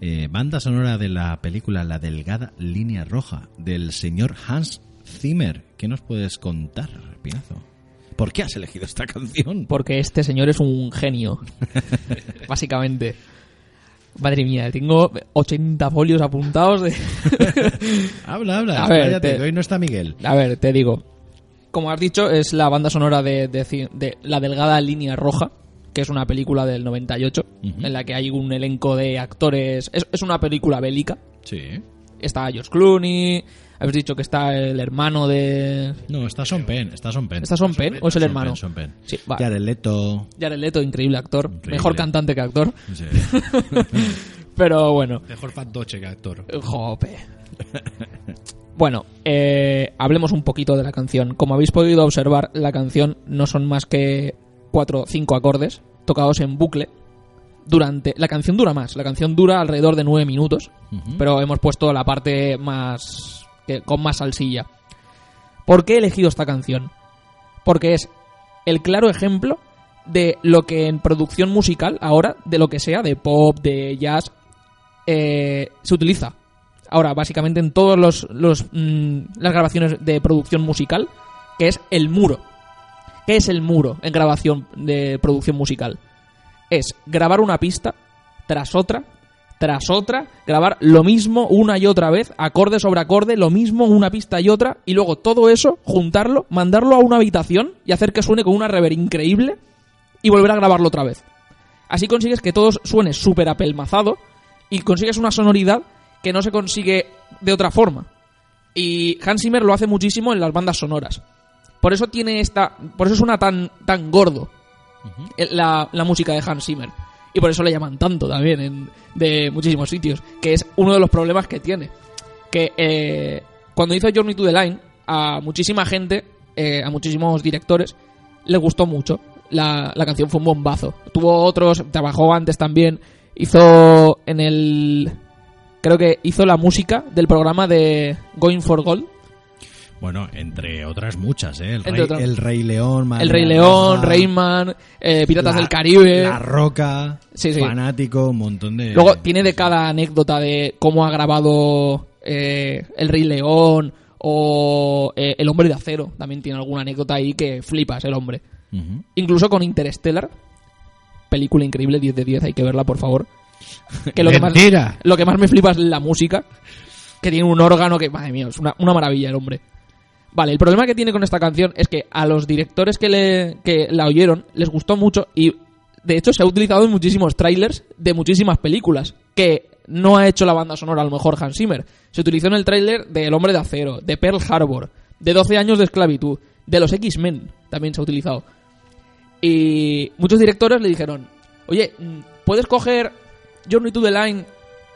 Eh, banda sonora de la película La Delgada Línea Roja del señor Hans Zimmer. ¿Qué nos puedes contar, Pinazo? ¿Por qué has elegido esta canción? Porque este señor es un genio. [laughs] básicamente. Madre mía, tengo 80 folios apuntados de... [laughs] habla, habla. A ver, te- hoy no está Miguel. A ver, te digo. Como has dicho, es la banda sonora de, de ci- de La Delgada Línea Roja, que es una película del 98, en la que hay un elenco de actores... Es, es una película bélica. Sí. Está George Clooney, habéis dicho que está el hermano de... No, está Son Penn. Está Son Penn. ¿Está Son Penn o es el hermano? Son Penn. Sí, vale. Jared Leto. Jared Leto, increíble actor. Increíble. Mejor cantante que actor. Sí. [laughs] Pero bueno. Mejor fantoche que actor. Jope. Bueno, eh, hablemos un poquito de la canción. Como habéis podido observar, la canción no son más que cuatro o cinco acordes tocados en bucle. Durante la canción dura más. La canción dura alrededor de nueve minutos, pero hemos puesto la parte más que- con más salsilla. ¿Por qué he elegido esta canción? Porque es el claro ejemplo de lo que en producción musical ahora, de lo que sea, de pop, de jazz, eh, se utiliza. Ahora, básicamente en todas los, los, mm, las grabaciones de producción musical, que es el muro. ¿Qué es el muro en grabación de producción musical? Es grabar una pista tras otra, tras otra, grabar lo mismo una y otra vez, acorde sobre acorde, lo mismo una pista y otra, y luego todo eso, juntarlo, mandarlo a una habitación y hacer que suene con una reverb increíble y volver a grabarlo otra vez. Así consigues que todo suene súper apelmazado y consigues una sonoridad que no se consigue de otra forma. Y Hans Zimmer lo hace muchísimo en las bandas sonoras. Por eso tiene esta. Por eso suena tan, tan gordo el- la, la música de Hans Zimmer. Y por eso le llaman tanto también en, de muchísimos sitios. Que es uno de los problemas que tiene. Que eh, cuando hizo Journey to the Line, a muchísima gente, eh, a muchísimos directores, les gustó mucho. La, la canción fue un bombazo. Tuvo otros, trabajó antes también. Hizo en el. Creo que hizo la música del programa de Going for Gold. Bueno, entre otras muchas, ¿eh? El, rey, otras. el Rey León, Madre El Rey León, Rayman, eh, Piratas La- del Caribe. La Roca, Sí, sí. fanático, un montón de... Luego tiene de cada anécdota de cómo ha grabado eh, El Rey León o eh, El Hombre de Acero. También tiene alguna anécdota ahí que flipas el hombre. Incluso con Interstellar. Película increíble, 10 de 10, hay que verla, por favor. [laughs] Que lo, que más, lo que más me flipa es la música. Que tiene un órgano que, madre mía, es una, una maravilla el hombre. Vale, el problema que tiene con esta canción es que a los directores que, le, que la oyeron les gustó mucho y de hecho se ha utilizado en muchísimos trailers de muchísimas películas que no ha hecho la banda sonora a lo mejor Hans Zimmer. Se utilizó en el tráiler de El Hombre de Acero, de Pearl Harbor, de 12 años de esclavitud, de los X-Men también se ha utilizado. Y muchos directores le dijeron, oye, mm, ¿puedes coger Journey to the Line?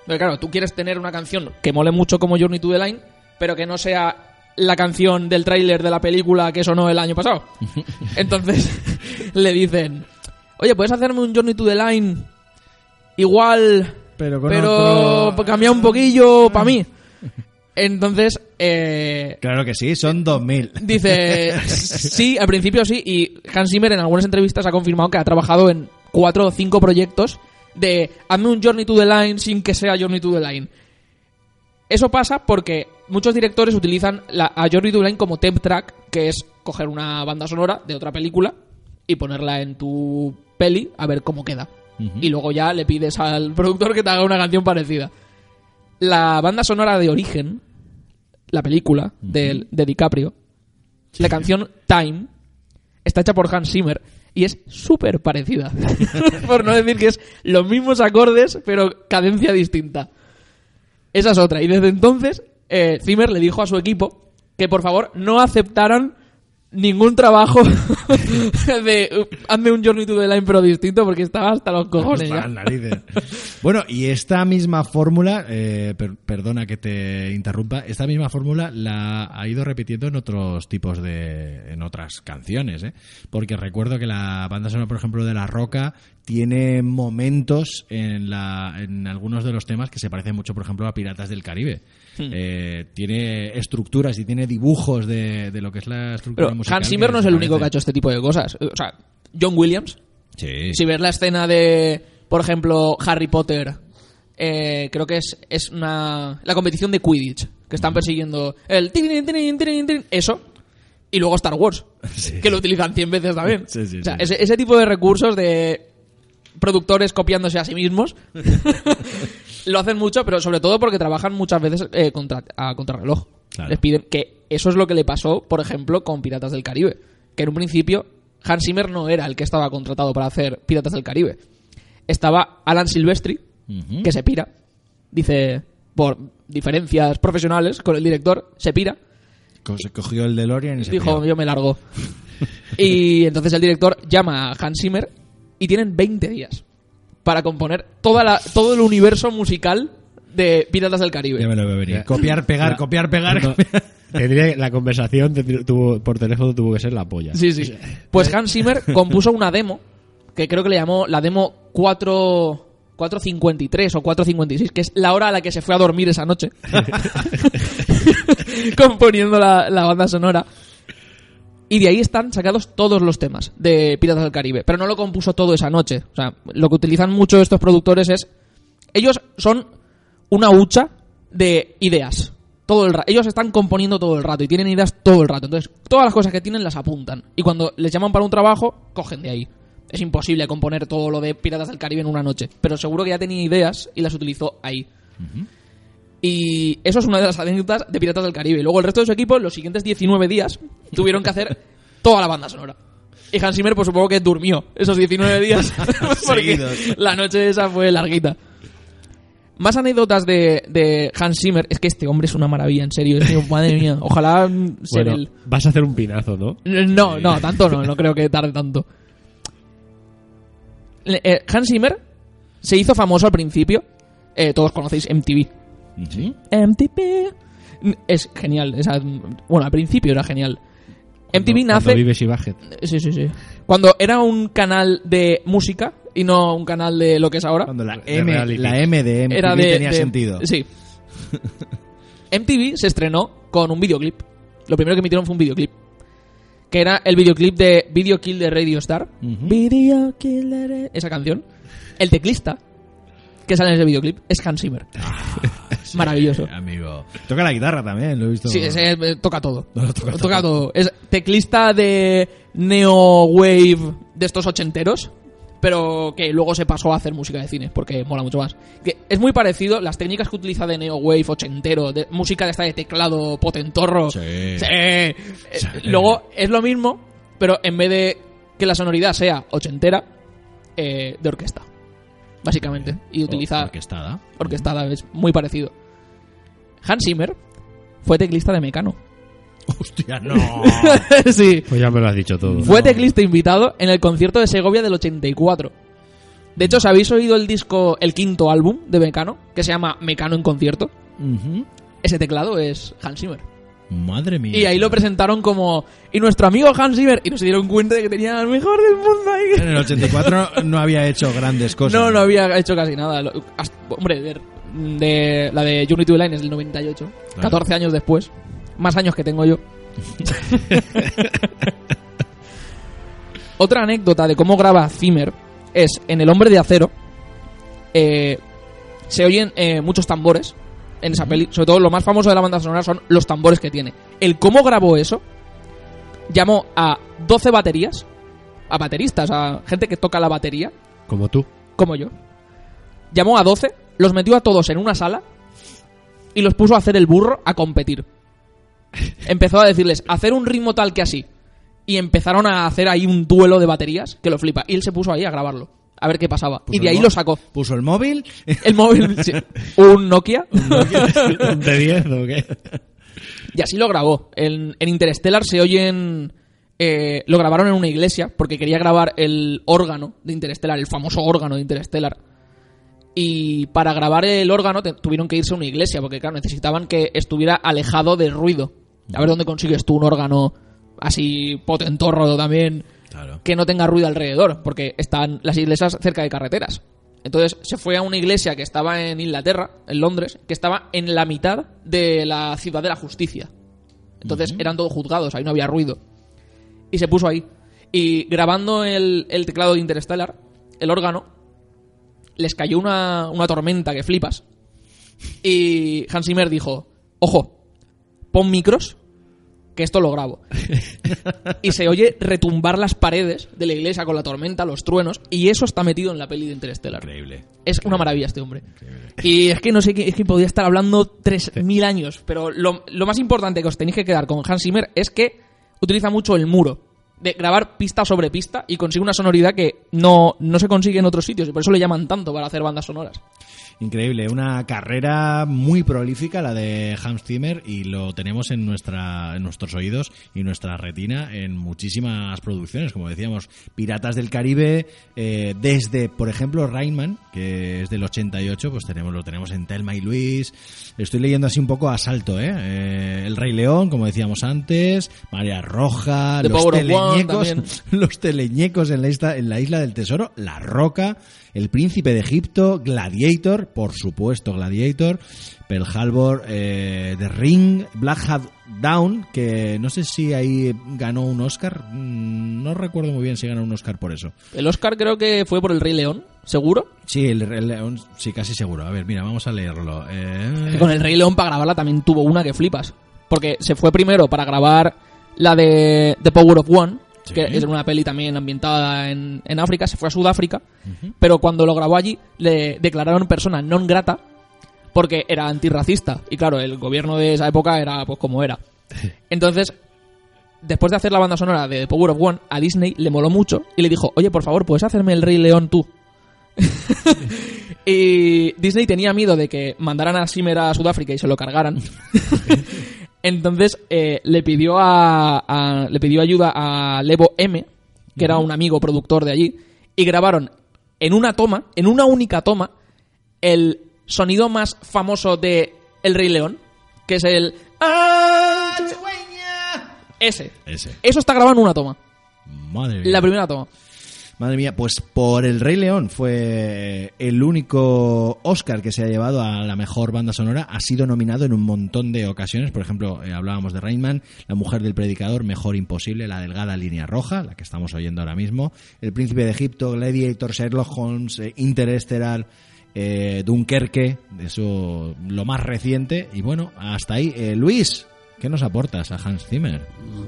Porque claro, tú quieres tener una canción que mole mucho como Journey to the Line, pero que no sea la canción del tráiler de la película que sonó el año pasado. [laughs] Entonces [laughs] le dicen, oye, ¿puedes hacerme un Journey to the Line igual, Pero con pero otro- cambia un poquillo para mí? Entonces, eh, Claro que sí, son 2000. [laughs] Dice, sí, al principio sí, y Hans Zimmer en algunas entrevistas ha confirmado que ha trabajado en cuatro o cinco proyectos de hazme un Journey to the Line sin que sea Journey to the Line. Eso pasa porque muchos directores utilizan la, a the Line como temp track, que es coger una banda sonora de otra película y ponerla en tu peli a ver cómo queda. Y luego ya le pides al productor que te haga una canción parecida. La banda sonora de origen, la película de DiCaprio, la canción Time, está hecha por Hans Zimmer y es súper parecida. [laughs] por no decir que es los mismos acordes, pero cadencia distinta. Esa es otra. Y desde entonces, eh, Zimmer le dijo a su equipo que por favor no aceptaran ningún trabajo [laughs] de hazme un Journey to the Line pero distinto porque estaba hasta los cojones ya. narices. Bueno, y esta misma fórmula, eh, per- perdona que te interrumpa, esta misma fórmula la ha ido repitiendo en otros tipos de, en otras canciones, ¿eh? Porque recuerdo que la banda sonora, por ejemplo, de La Roca tiene momentos en, la, en algunos de los temas que se parecen mucho, por ejemplo, a Piratas del Caribe. Hmm. Eh, tiene estructuras y tiene dibujos de, de lo que es la estructura Pero musical. Hans Zimmer no es el único que ha hecho este tipo de cosas. O sea, John Williams, Sí. si ves la escena de, por ejemplo, Harry Potter, eh, creo que es, es una, la competición de Quidditch, que están persiguiendo el tirin, tirin, tirin, tirin, eso, y luego Star Wars, [laughs] que lo utilizan 100 veces también. Sí, o sea, ese, ese tipo de recursos de productores copiándose a sí mismos [laughs] lo hacen mucho, pero sobre todo porque trabajan muchas veces eh, contra, a contrarreloj. Claro. Les piden que eso es lo que le pasó, por ejemplo, con Piratas del Caribe. Que en un principio Hans Zimmer no era el que estaba contratado para hacer Piratas del Caribe. Estaba Alan Silvestri, que se pira. Dice, por diferencias profesionales con el director, se pira. Se cogió el DeLorean y se Dijo, piró. yo me largo. [laughs] y entonces el director llama a Hans Zimmer y tienen 20 días para componer toda la, todo el universo musical de Piratas del Caribe. Ya me lo veo venir. Ya. Copiar, pegar, Ya. copiar, pegar. No, [laughs] tendría- la conversación tuvo- por teléfono tuvo que ser la polla. Sí, sí. Pues Hans Zimmer compuso una demo que creo que le llamó la demo 4 453 o 456, que es la hora a la que se fue a dormir esa noche. [laughs] componiendo la, la banda sonora. Y de ahí están sacados todos los temas de Piratas del Caribe. Pero no lo compuso todo esa noche. O sea, lo que utilizan mucho estos productores es. Ellos son una hucha de ideas. Todo el Ellos están componiendo todo el rato y tienen ideas todo el rato. Entonces, todas las cosas que tienen las apuntan. Y cuando les llaman para un trabajo, cogen de ahí. Es imposible componer todo lo de Piratas del Caribe en una noche. Pero seguro que ya tenía ideas y las utilizó ahí. Y eso es una de las anécdotas de Piratas del Caribe. Y luego el resto de su equipo, los siguientes 19 días, tuvieron que hacer toda la banda sonora. Y Hans Zimmer, pues supongo que durmió esos 19 días. [laughs] [laughs] porque la noche esa fue larguita. Más anécdotas de, de Hans Zimmer. Es que este hombre es una maravilla, en serio. Es que, [laughs] madre mía. Ojalá ser Bueno, él. vas a hacer un pinazo, ¿no? No, no, tanto no. No creo que tarde tanto. Eh, Hans Zimmer se hizo famoso al principio. Eh, todos conocéis MTV. MTV. Es genial. esa- bueno, al principio era genial. MTV nace. cuando vives y bajes. Sí, sí, sí. Cuando era un canal de música y no un canal de lo que es ahora. Cuando la De M, reality. la M de MTV era de, tenía de- sentido. Sí. [laughs] MTV se estrenó con un videoclip. Lo primero que emitieron fue un videoclip. Que era el videoclip de Video Kill de Radio Star. Ujú. Video Kill de Esa canción. El teclista que sale en ese videoclip es Hans Zimmer. [laughs] Maravilloso. Amigo. Toca la guitarra también, lo he visto. Sí, ese eh, toca todo. No, lo toca toca todo. todo. Es teclista de Neo Wave de estos ochenteros, pero que luego se pasó a hacer música de cine, porque mola mucho más. Que es muy parecido, las técnicas que utiliza de Neo Wave ochentero, de música de esta de teclado potentorro. Sí. Sí. Eh, Luego es lo mismo, pero en vez de que la sonoridad sea ochentera, eh, de orquesta. Básicamente. Y utiliza Orquestada. orquestada, es muy parecido. Hans Zimmer fue teclista de Mecano. Hostia, no. [laughs] sí. Pues ya me lo has dicho todo. Fue teclista invitado en el concierto de Segovia del 84. De hecho, ¿os habéis oído el disco, el quinto álbum de Mecano? Que se llama Mecano en concierto. Ese teclado es Hans Zimmer. Madre mía. Y ahí lo presentaron como... Y nuestro amigo Hans Zimmer. Y no se dieron cuenta de que tenía el mejor del mundo ahí. En el 84 [laughs] no había hecho grandes cosas. No, no había hecho casi nada. Lo- hasta- hombre, de, de- la de Unity Line es del 98. 14 años después. Más años que tengo yo. [laughs] Otra anécdota de cómo graba Zimmer es en El Hombre de Acero. eh, se oyen eh, muchos tambores en esa peli. Sobre todo lo más famoso de la banda sonora son los tambores que tiene. El cómo grabó eso llamó a 12 baterías, a bateristas, a gente que toca la batería, Como tú. como yo. Llamó a 12, los metió a todos en una sala y los puso a hacer el burro a competir. Empezó a decirles, hacer un ritmo tal que así. Y empezaron a hacer ahí un duelo de baterías que lo flipa. Y él se puso ahí a grabarlo, a ver qué pasaba. Puso y de ahí lo sacó. Puso el móvil. [laughs] El móvil, sí. un Nokia. [laughs] ¿De 10 o qué? Y así lo grabó. En, en Interstellar se oyen. eh, lo grabaron en una iglesia porque quería grabar el órgano de Interstellar, el famoso órgano de Interstellar. Y para grabar el órgano tuvieron que irse a una iglesia porque, claro, necesitaban que estuviera alejado del ruido. A ver dónde consigues tú un órgano así potentorro también. Claro. que no tenga ruido alrededor, porque están las iglesias cerca de carreteras. Entonces se fue a una iglesia que estaba en Inglaterra, en Londres, que estaba en la mitad de la ciudad de la justicia. Entonces eran todos juzgados, ahí no había ruido. Y se puso ahí. Y grabando el, el teclado de Interstellar, el órgano, les cayó una, una tormenta que flipas. Y Hans Zimmer dijo, ojo, pon micros, que esto lo grabo. y se oye retumbar las paredes de la iglesia con la tormenta, los truenos, y eso está metido en la peli de Interstellar. Increíble. Es una maravilla este hombre. Y es que no sé, es que podía estar hablando 3.000 años, pero lo, lo más importante que os tenéis que quedar con Hans Zimmer es que utiliza mucho el muro. De grabar pista sobre pista y consigue una sonoridad que no, no se consigue en otros sitios y por eso le llaman tanto para hacer bandas sonoras. Increíble, una carrera muy prolífica la de Hans Zimmer y lo tenemos en nuestra en nuestros oídos y nuestra retina en muchísimas producciones, como decíamos, Piratas del Caribe, eh, desde por ejemplo Rainman, que es del 88, pues tenemos lo tenemos en Telma y Luis. Estoy leyendo así un poco a salto, ¿eh? Eh, El Rey León, como decíamos antes, María Roja, The los Power teleñecos, [laughs] los teleñecos en la, isla, en la isla del tesoro, La Roca, El Príncipe de Egipto, Gladiator, por supuesto Gladiator, Pearl Harbor, eh, The Ring, Black Hat Down, que no sé si ahí ganó un Oscar, mm, no recuerdo muy bien si ganó un Oscar por eso. El Oscar creo que fue por el Rey León, seguro. Sí, el, Rey León, sí, casi seguro. A ver, mira, vamos a leerlo. Eh, con el Rey León para grabarla también tuvo una que flipas. Porque se fue primero para grabar la de The Power of One, Sí. que es una peli también ambientada en, en África, se fue a Sudáfrica, pero cuando lo grabó allí le declararon persona non grata porque era antirracista. Y claro, el gobierno de esa época era pues como era. Entonces, después de hacer la banda sonora de The Power of One, a Disney le moló mucho y le dijo, oye, por favor, ¿puedes hacerme el Rey León tú? [laughs] y Disney tenía miedo de que mandaran a Simmer a Sudáfrica y se lo cargaran. [laughs] Entonces eh, le pidió a, a- le pidió ayuda a Levo M, que era un amigo productor de allí, y grabaron en una toma, en una única toma, el sonido más famoso de El Rey León, que es el "Ah, cigüeña". ese. Ese. Eso está grabado en una toma, Madre mía. la primera toma. Madre mía, pues por El Rey León fue el único Oscar que se ha llevado a la mejor banda sonora. Ha sido nominado en un montón de ocasiones. Por ejemplo, eh, hablábamos de Rainman, La Mujer del Predicador, Mejor Imposible, La Delgada Línea Roja, la que estamos oyendo ahora mismo, El Príncipe de Egipto, Gladiator, Sherlock Holmes, eh, Interestelar, eh, Dunkerque, eso lo más reciente. Y bueno, hasta ahí. Eh, Luis, ¿qué nos aportas a Hans Zimmer?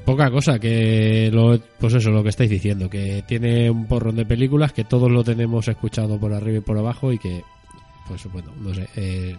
Poca cosa, que lo, pues eso, lo que estáis diciendo, que tiene un porrón de películas que todos lo tenemos escuchado por arriba y por abajo y que, pues bueno, no sé, eh,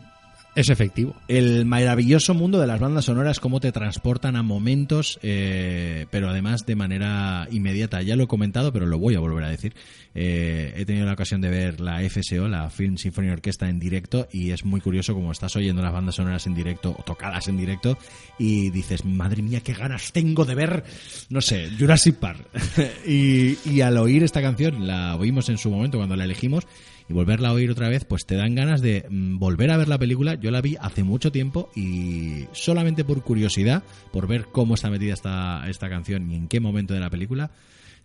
es efectivo. el maravilloso mundo de las bandas sonoras, cómo te transportan a momentos, eh, pero además de manera inmediata. Ya lo he comentado, pero lo voy a volver a decir. Eh, he tenido la ocasión de ver la FSO, la Film Symphony Orchestra, en directo, y es muy curioso como estás oyendo las bandas sonoras en directo, o tocadas en directo, y dices, madre mía, qué ganas tengo de ver, no sé, Jurassic Park. [laughs] y, y al oír esta canción, la oímos en su momento cuando la elegimos, y volverla a oír otra vez, pues te dan ganas de mm, volver a ver la película. Yo la vi hace mucho tiempo y solamente por curiosidad, por ver cómo está metida esta, esta canción y en qué momento de la película,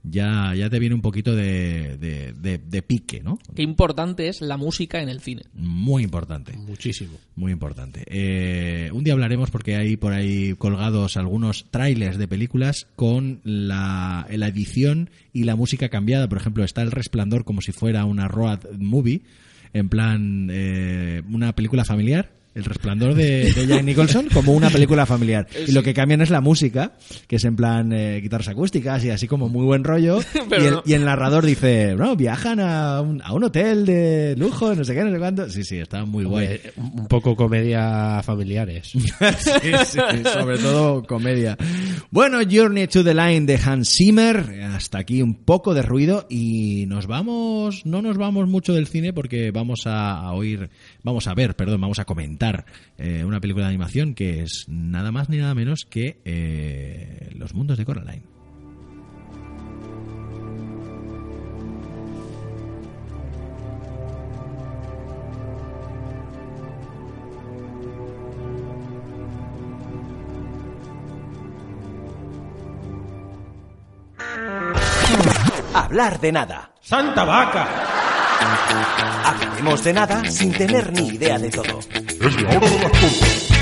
ya, ya te viene un poquito de, de, de- de pique, ¿no? Qué importante es la música en el cine. Muy importante. Muchísimo. Muy importante. Eh, un día hablaremos porque hay por ahí colgados algunos trailers de películas con la, la edición y la música cambiada. Por ejemplo, está El Resplandor como si fuera una road movie, en plan eh, una película familiar. El Resplandor de, de Jack Nicholson como una película familiar. [laughs] Y lo que cambian es la música, que es en plan eh, guitarras acústicas y así como muy buen rollo. [laughs] Pero y, el, no. y el narrador dice, no, viajan a un, a un hotel de lujo, no sé qué, no sé cuánto. Sí, sí, está muy guay. Hombre, un un poco comedia familiares. [laughs] sí, sí, sobre todo comedia. Bueno, Journey to the Line de Hans Zimmer. Hasta aquí un poco de ruido y nos vamos, no nos vamos mucho del cine porque vamos a, a oír, vamos a ver, perdón, vamos a comentar eh, una película de animación que es nada más ni nada menos que eh, Los Mundos de Coraline. hablar de nada. ¡Santa vaca! Hablaremos de nada sin tener ni idea de todo. Es la hora de las.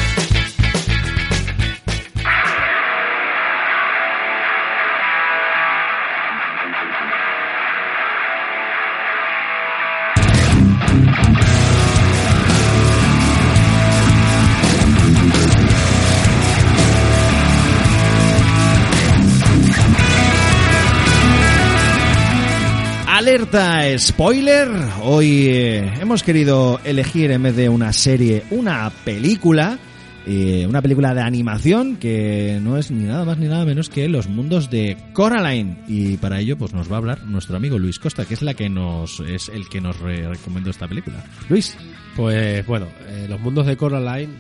Alerta spoiler. Hoy eh, hemos querido elegir en vez de una serie una película. eh, una película de animación que no es ni nada más ni nada menos que los mundos de Coraline y para ello pues nos va a hablar nuestro amigo Luis Costa que es la que nos es el que nos re- recomendó esta película Luis Pues bueno, eh, los mundos de Coraline,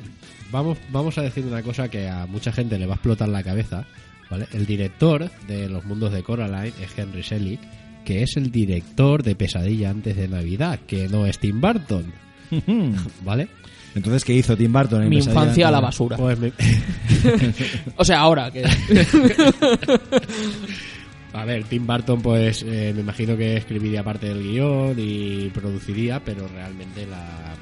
vamos, vamos a decir una cosa que a mucha gente le va a explotar la cabeza, ¿vale? El director de los mundos de Coraline es Henry Selick, que es el director de Pesadilla antes de Navidad, que no es Tim Burton, [laughs] ¿vale? entonces qué hizo Tim Burton en Mi Pesadilla infancia a la basura. Pues [laughs] O sea, ahora que... [laughs] A ver, Tim Burton, pues eh, me imagino que escribiría parte del guion y produciría, pero realmente la,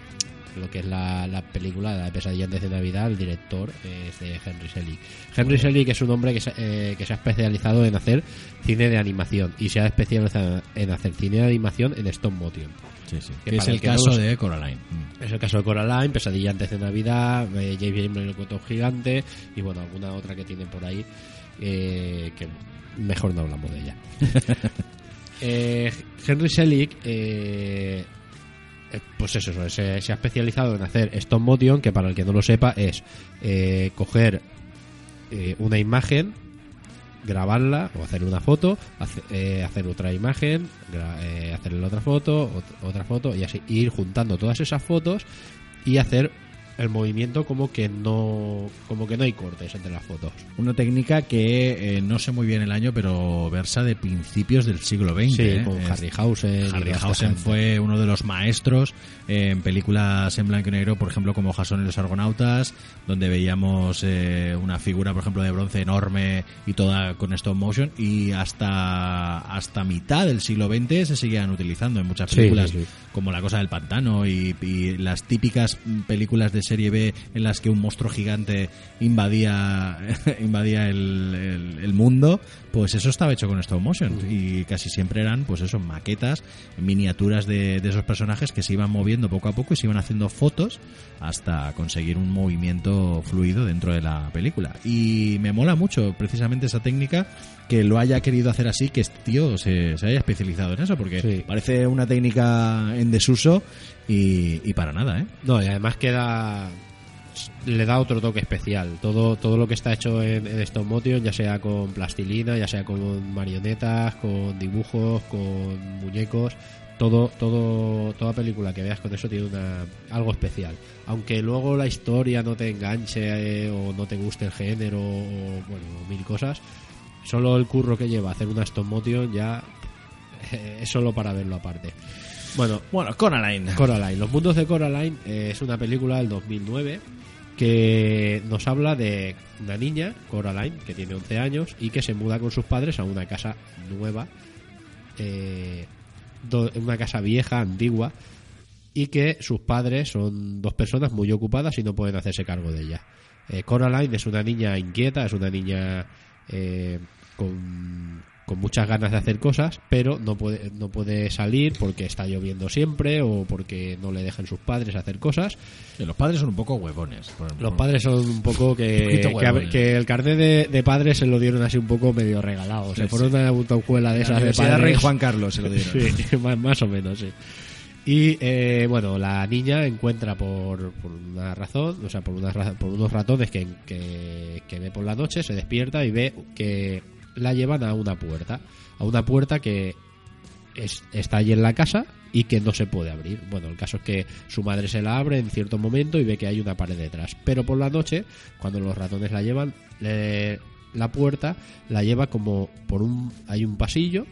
lo que es la, la película, la de Pesadilla antes de Navidad, el director es de Henry Selick. Henry Selick es un hombre que se, eh, que se ha especializado en hacer cine de animación y se ha especializado en hacer cine de animación en stop motion. Sí, sí. Que Que es el el que no caso de Coraline. Mm. Es el caso de Coraline, Pesadilla antes de Navidad, eh, James James el cuento gigante y bueno, alguna otra que tienen por ahí eh, que mejor no hablamos de ella. [laughs] Eh, Henry Selick, eh, pues eso, se, ha especializado en hacer stop motion, que para el que no lo sepa es eh, coger eh, una imagen, grabarla o hacer una foto, hace- eh, hacer otra imagen, eh, hacerle otra foto, ot- otra foto y así ir juntando todas esas fotos y hacer el movimiento como que no como que no hay cortes entre las fotos. Una técnica que eh, no sé muy bien el año, pero versa de principios del siglo XX. Sí, ¿eh? con Harryhausen. Harryhausen fue uno de los maestros eh, en películas en blanco y negro, por ejemplo, como Jason y los Argonautas, donde veíamos eh, una figura, por ejemplo, de bronce enorme y toda con stop motion, y hasta, hasta mitad del siglo XX se seguían utilizando en muchas películas, sí, sí. como La Cosa del Pantano y, y las típicas películas de serie B en las que un monstruo gigante invadía, [laughs] invadía el, el- el mundo, pues eso estaba hecho con stop motion. Y casi siempre eran, pues eso, maquetas, miniaturas de, de esos personajes que se iban moviendo poco a poco y se iban haciendo fotos hasta conseguir un movimiento fluido dentro de la película. Y me mola mucho precisamente esa técnica que lo haya querido hacer así, que este tío se, se haya especializado en eso, porque Sí. parece una técnica en desuso y, y para nada, ¿eh? No, y además queda le da otro toque especial. Todo todo lo que está hecho en, en stop motion, ya sea con plastilina, ya sea con marionetas, con dibujos, con muñecos, todo todo toda película que veas con eso tiene una algo especial. Aunque luego la historia no te enganche eh, o no te guste el género o bueno, mil cosas, solo el curro que lleva hacer una stop motion ya eh, es solo para verlo aparte. Bueno, bueno Coraline Coraline. Los mundos de Coraline eh, es una película del 2009 que nos habla de una niña, Coraline, que tiene 11 años y que se muda con sus padres a una casa nueva, eh, una casa vieja, antigua, y que sus padres son dos personas muy ocupadas y no pueden hacerse cargo de ella. Eh, Coraline es una niña inquieta, es una niña eh, con, con muchas ganas de hacer cosas, pero no puede, no puede salir porque está lloviendo siempre o porque no le dejan sus padres hacer cosas. Los padres son un poco huevones. Los padres son un poco [laughs] que, que, el carnet de, de padres se lo dieron así un poco medio regalado. Se Sí, fueron a una autoescuela de esas de padres. Rey Juan Carlos se lo dieron [laughs] Sí, [laughs] más, más o menos, sí. Y eh, bueno, la niña encuentra por, por una razón, o sea, por, una, por unos ratones que, que, que ve por la noche, se despierta y ve que la llevan a una puerta. A una puerta que es- está allí en la casa y que no se puede abrir. Bueno, el caso es que su madre se la abre en cierto momento y ve que hay una pared detrás. Pero por la noche, cuando los ratones la llevan, le- la puerta la lleva como por un... hay un pasillo,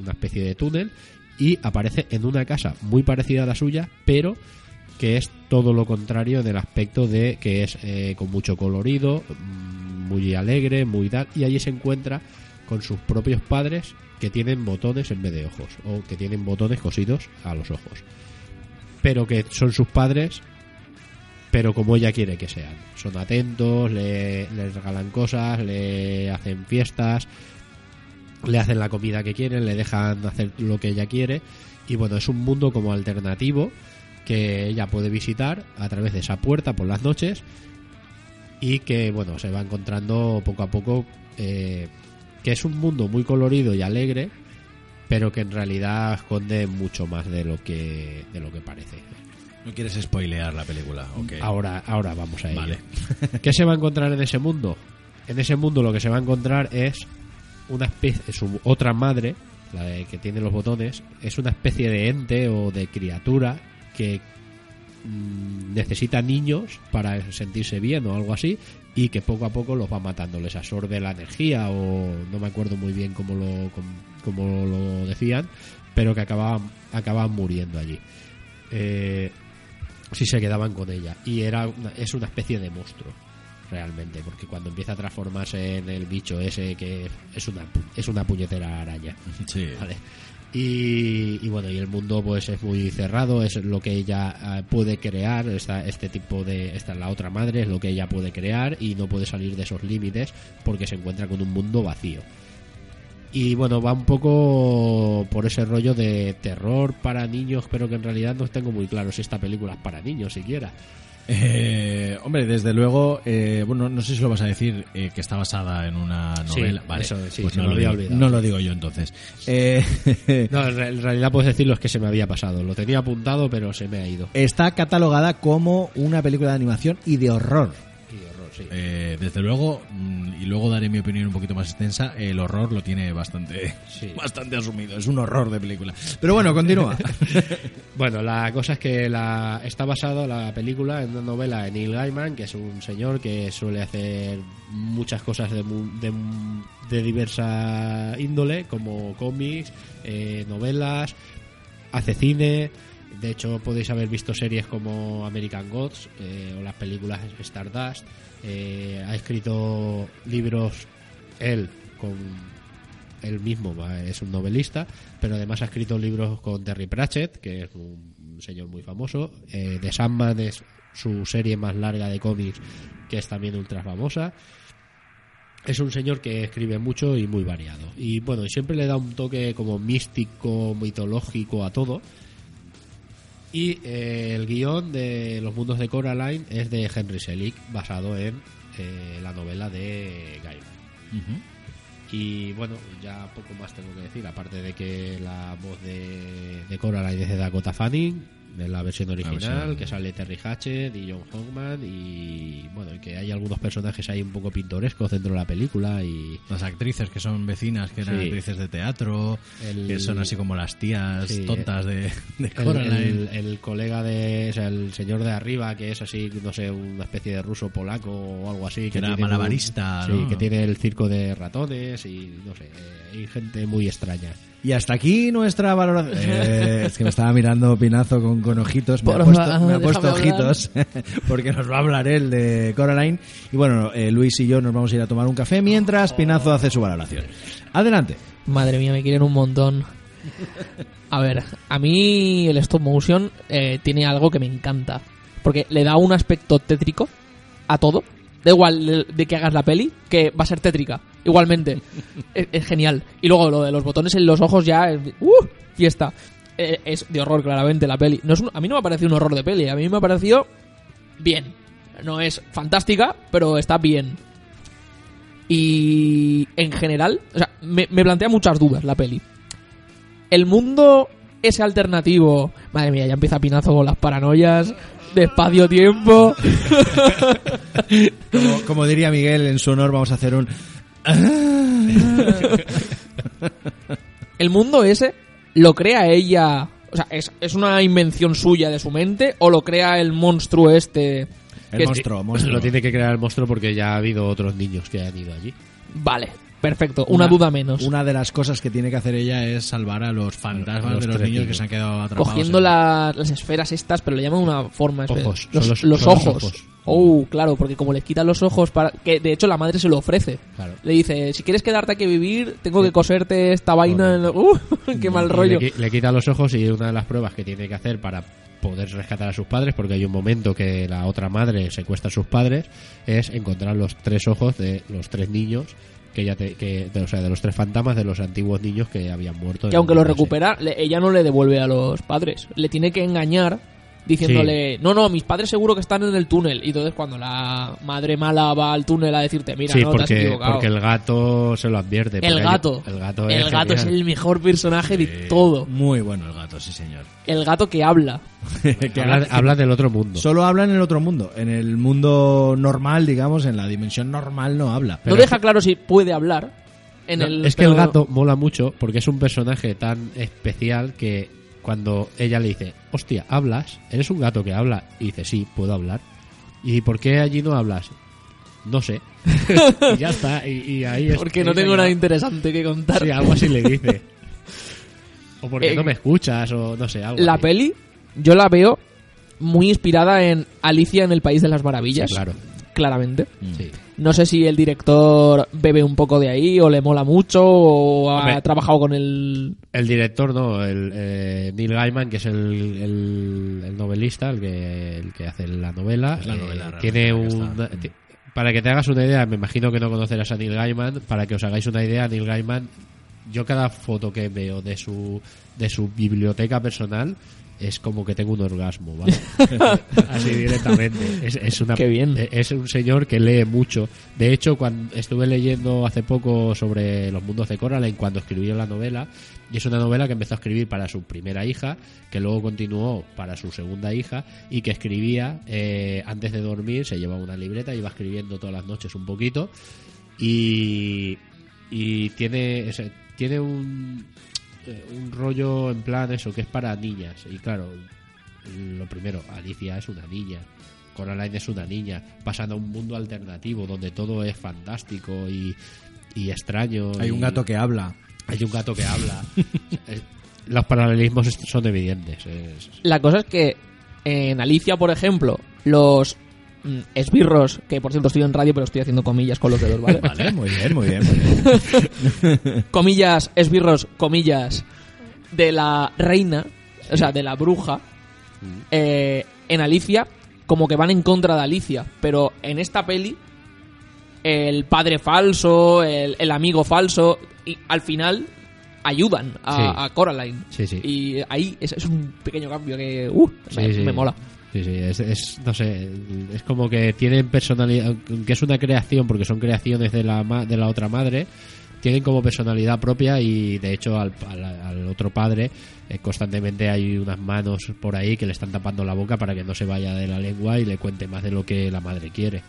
una especie de túnel, y aparece en una casa muy parecida a la suya, pero que es todo lo contrario en el aspecto de que es eh, con mucho colorido, mm, muy alegre, muy tal, y allí se encuentra con sus propios padres que tienen botones en vez de ojos o que tienen botones cosidos a los ojos. Pero que son sus padres, pero como ella quiere que sean. Son atentos, le, le regalan cosas, le hacen fiestas, le hacen la comida que quieren, le dejan hacer lo que ella quiere. Y bueno, es un mundo como alternativo que ella puede visitar a través de esa puerta por las noches y que bueno se va encontrando poco a poco eh, que es un mundo muy colorido y alegre pero que en realidad esconde mucho más de lo que de lo que parece ¿No quieres spoilear la película? Ok. ahora ahora vamos a ello Vale. [laughs] ¿qué se va a encontrar en ese mundo? en ese mundo lo que se va a encontrar es una especie su otra madre la de que tiene los botones es una especie de ente o de criatura que mm, necesita niños para sentirse bien o algo así y que poco a poco los va matando, les absorbe la energía o no me acuerdo muy bien cómo lo, cómo, cómo lo decían, pero que acababan, acababan muriendo allí. Eh, si se quedaban con ella y era una- es una especie de monstruo realmente porque cuando empieza a transformarse en el bicho ese que es una es una puñetera araña Sí. Vale. Y, bueno, y el mundo pues es muy cerrado, es lo que ella eh, puede crear, esta, este tipo de, esta es la otra madre, es lo que ella puede crear y no puede salir de esos límites porque se encuentra con un mundo vacío. Y bueno, va un poco por ese rollo de terror para niños, pero que en realidad no tengo muy claro si esta película es para niños siquiera. Eh, hombre, desde luego, eh, bueno, no sé si lo vas a decir eh, que está basada en una Sí, novela. vale, eso, sí, pues no, lo digo, olvidado. no lo digo yo entonces. Eh, [laughs] No, en re- en realidad puedes decirlo, es que se me había pasado. Lo tenía apuntado, pero se me ha ido. está catalogada como una película de animación y de horror. Sí. Eh, desde luego, mm, y luego daré mi opinión un poquito más extensa, el horror lo tiene bastante, Sí. [laughs] bastante asumido. Es un horror de película. Pero bueno, continúa. [laughs] Bueno, la cosa es que la, está basada la película en una novela de Neil Gaiman, que es un señor que suele hacer muchas cosas de, de, de diversa índole, como cómics, eh, novelas, hace cine. De hecho, podéis haber visto series como American Gods eh, o las películas Stardust. Eh, ha escrito libros él con él mismo es un novelista, pero además ha escrito libros con Terry Pratchett, que es un señor muy famoso. Eh, The Sandman es su serie más larga de cómics, que es también ultra famosa. Es un señor que escribe mucho y muy variado. Y bueno, siempre le da un toque como místico, mitológico a todo. Y eh, el guion de Los Mundos de Coraline es de Henry Selick, basado en eh, la novela de Gaiman. Y bueno, ya poco más tengo que decir, aparte de que la voz de, de Coraline es de Dakota Fanning, de la versión original, versión. que sale Terry Hatchett y John Hogman, y bueno, que hay algunos personajes ahí un poco pintorescos dentro de la película y... Las actrices que son vecinas, que eran Sí. actrices de teatro, El- que son así como las tías Sí, tontas de, de El, Coraline. el- el colega de, o sea, el señor de arriba, que es así, no sé, una especie de ruso polaco o algo así. Que era tiene un- malabarista, sí, ¿no? que tiene el circo de ratones y no sé, hay gente muy extraña. Y hasta aquí nuestra valoración. [laughs] Eh, es que me estaba mirando Pinazo con, con ojitos. Me ha puesto, me ha déjame puesto hablar. ojitos [laughs] porque nos va a hablar él de Coraline. Y bueno, eh, Luis y yo nos vamos a ir a tomar un café mientras Pinazo hace su valoración. Adelante. Madre mía, me quieren un montón. A ver, a mí el stop motion eh, tiene algo que me encanta. Porque le da un aspecto tétrico a todo. Da igual de, de que hagas la peli, que va a ser tétrica. Igualmente. [laughs] es, es genial. Y luego lo de los botones en los ojos ya... es- ¡Uh! Fiesta. Eh, es de horror, claramente, la peli. No es un- a mí no me ha parecido un horror de peli. A mí me ha parecido bien. No es fantástica, pero está bien. Y en general, o sea, me, me plantea muchas dudas la peli. El mundo ese alternativo, madre mía, ya empieza Pinazo con las paranoias de espacio-tiempo. [laughs] Como, como diría Miguel, en su honor vamos a hacer un... El mundo ese lo crea ella, o sea, es, es una invención suya de su mente o lo crea el monstruo este. El que es- monstruo, monstruo. Lo tiene que crear el monstruo porque ya ha habido otros niños que han ido allí. Vale, perfecto, una, duda menos. Una de las cosas que tiene que hacer ella es salvar a los fantasmas A los de los niños que se han quedado atrapados. Cogiendo en- la- las esferas estas, pero le llaman una forma. Ojos, Los, los los- son los ojos. ojos. Oh, claro, porque como les quitan los ojos para que de hecho la madre se lo ofrece. Claro. Le dice, si quieres quedarte aquí a vivir, tengo que coserte esta vaina. En [laughs] ¡Uh! [laughs] ¡Qué mal rollo! Le, qui- le quita los ojos y una de las pruebas que tiene que hacer para poder rescatar a sus padres, porque hay un momento que la otra madre secuestra a sus padres, es encontrar los tres ojos de los tres niños que ya te- que, de, o sea, de los tres fantasmas de los antiguos niños que habían muerto. Que aunque lo recupera, le- ella no le devuelve a los padres. Le tiene que engañar diciéndole, no, no, mis padres seguro que están en el túnel. Y entonces cuando la madre mala va al túnel a decirte, mira, Sí, no, te has porque, equivocado. porque el gato se lo advierte. El porque gato. El gato El es, gato es el mejor personaje de todo. Muy bueno el gato, sí señor. El gato que habla. [laughs] Que Habla, del otro mundo. Solo habla en el otro mundo. En el mundo normal, digamos, en la dimensión normal no habla. no deja claro si puede hablar. En No, el, es que el gato mola mucho porque es un personaje tan especial que cuando ella le dice, hostia, ¿hablas? ¿Eres un gato que habla? Y dice, sí, puedo hablar. ¿Y por qué allí no hablas? No sé. [laughs] y ya está. Y, y ahí es- Porque no tengo nada interesante que contar. Sí, algo así le dice. [laughs] O porque Eh, no me escuchas, o no sé, algo La así. peli, yo la veo muy inspirada en Alicia en el País de las Maravillas. Sí, claro. Claramente. Sí. No sé si el director bebe un poco de ahí o le mola mucho o ha Hombre. trabajado con el... El director, no, el eh, Neil Gaiman, que es el, el- el novelista, el que, el que hace la novela, Es la eh, novela tiene un... Para que te hagas una idea, me imagino que no conocerás a Neil Gaiman, para que os hagáis una idea, Neil Gaiman, yo cada foto que veo de su, de su biblioteca personal es como que tengo un orgasmo, ¿vale? [laughs] Así directamente. Es, es una, Qué bien. Es un señor que lee mucho. De hecho, cuando estuve leyendo hace poco sobre los mundos de Coraline, cuando escribió la novela, y es una novela que empezó a escribir para su primera hija, que luego continuó para su segunda hija, y que escribía eh, antes de dormir, se llevaba una libreta, iba escribiendo todas las noches un poquito, y, y tiene, tiene un, un rollo en plan eso, que es para niñas, y claro, lo primero, Alicia es una niña. Coraline es una niña, pasando a un mundo alternativo donde todo es fantástico y, y extraño. Hay un gato que habla. hay un gato que habla. [laughs] Eh, Los paralelismos son evidentes. es- La cosa es que en Alicia, por ejemplo, los esbirros, que por cierto estoy en radio pero estoy haciendo comillas con los dedos, ¿vale? [laughs] Vale, muy bien, muy bien. muy [laughs] bien. comillas, esbirros, comillas, de la reina, o sea, de la bruja, eh, en Alicia, como que van en contra de Alicia, pero en esta peli, el padre falso, el, el amigo falso, y al final ayudan a, Sí. a Coraline. Sí, sí. Y ahí es, es un pequeño cambio que uh, me mola. Sí, sí, es, es- no sé, es como que tienen personalidad, que es una creación, porque son creaciones de la, ma- de la otra madre, tienen como personalidad propia y de hecho al, al- al otro padre eh, constantemente hay unas manos por ahí que le están tapando la boca para que no se vaya de la lengua y le cuente más de lo que la madre quiere.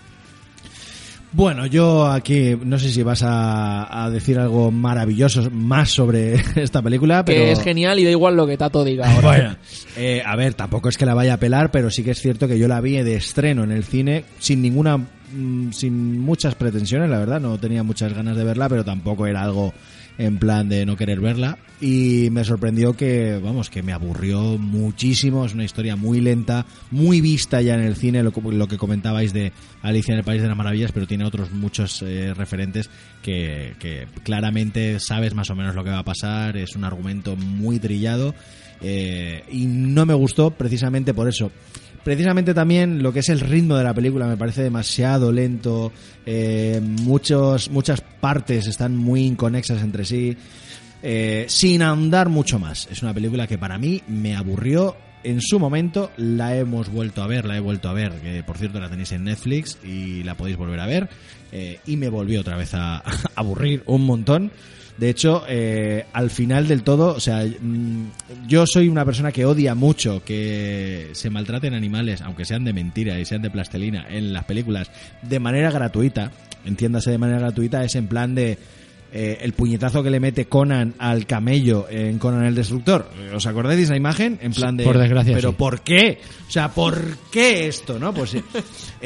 Bueno, yo aquí no sé si vas a, a decir algo maravilloso más sobre [laughs] esta película, pero Que es genial y da igual lo que Tato diga ahora. Bueno, eh, a ver, tampoco es que la vaya a pelar, pero sí que es cierto que yo la vi de estreno en el cine sin ninguna, mm, sin muchas pretensiones, la verdad, no tenía muchas ganas de verla, pero tampoco era algo en plan de no querer verla. Y me sorprendió que, vamos, que me aburrió muchísimo, es una historia muy lenta, muy vista ya en el cine, lo, lo que comentabais de Alicia en el País de las Maravillas, pero tiene otros muchos eh, referentes que, claramente sabes más o menos lo que va a pasar, es un argumento muy trillado eh, y no me gustó precisamente por eso. Precisamente también lo que es el ritmo de la película me parece demasiado lento, eh, muchos, muchas partes están muy inconexas entre sí, eh, sin ahondar mucho más. Es una película que para mí me aburrió en su momento, la hemos vuelto a ver, la he vuelto a ver, que por cierto la tenéis en Netflix y la podéis volver a ver, eh, y me volvió otra vez a, a [laughs] aburrir un montón. De hecho, eh, al final del todo, o sea, mm, yo soy una persona que odia mucho que se maltraten animales, aunque sean de mentira y sean de plastelina, en las películas, de manera gratuita. Entiéndase de manera gratuita, es en plan de eh, el puñetazo que le mete Conan al camello en Conan el Destructor. ¿Os acordáis de esa imagen? En plan de. por desgracia, Pero sí. ¿por qué? O sea, ¿por qué esto, no? Pues. [laughs]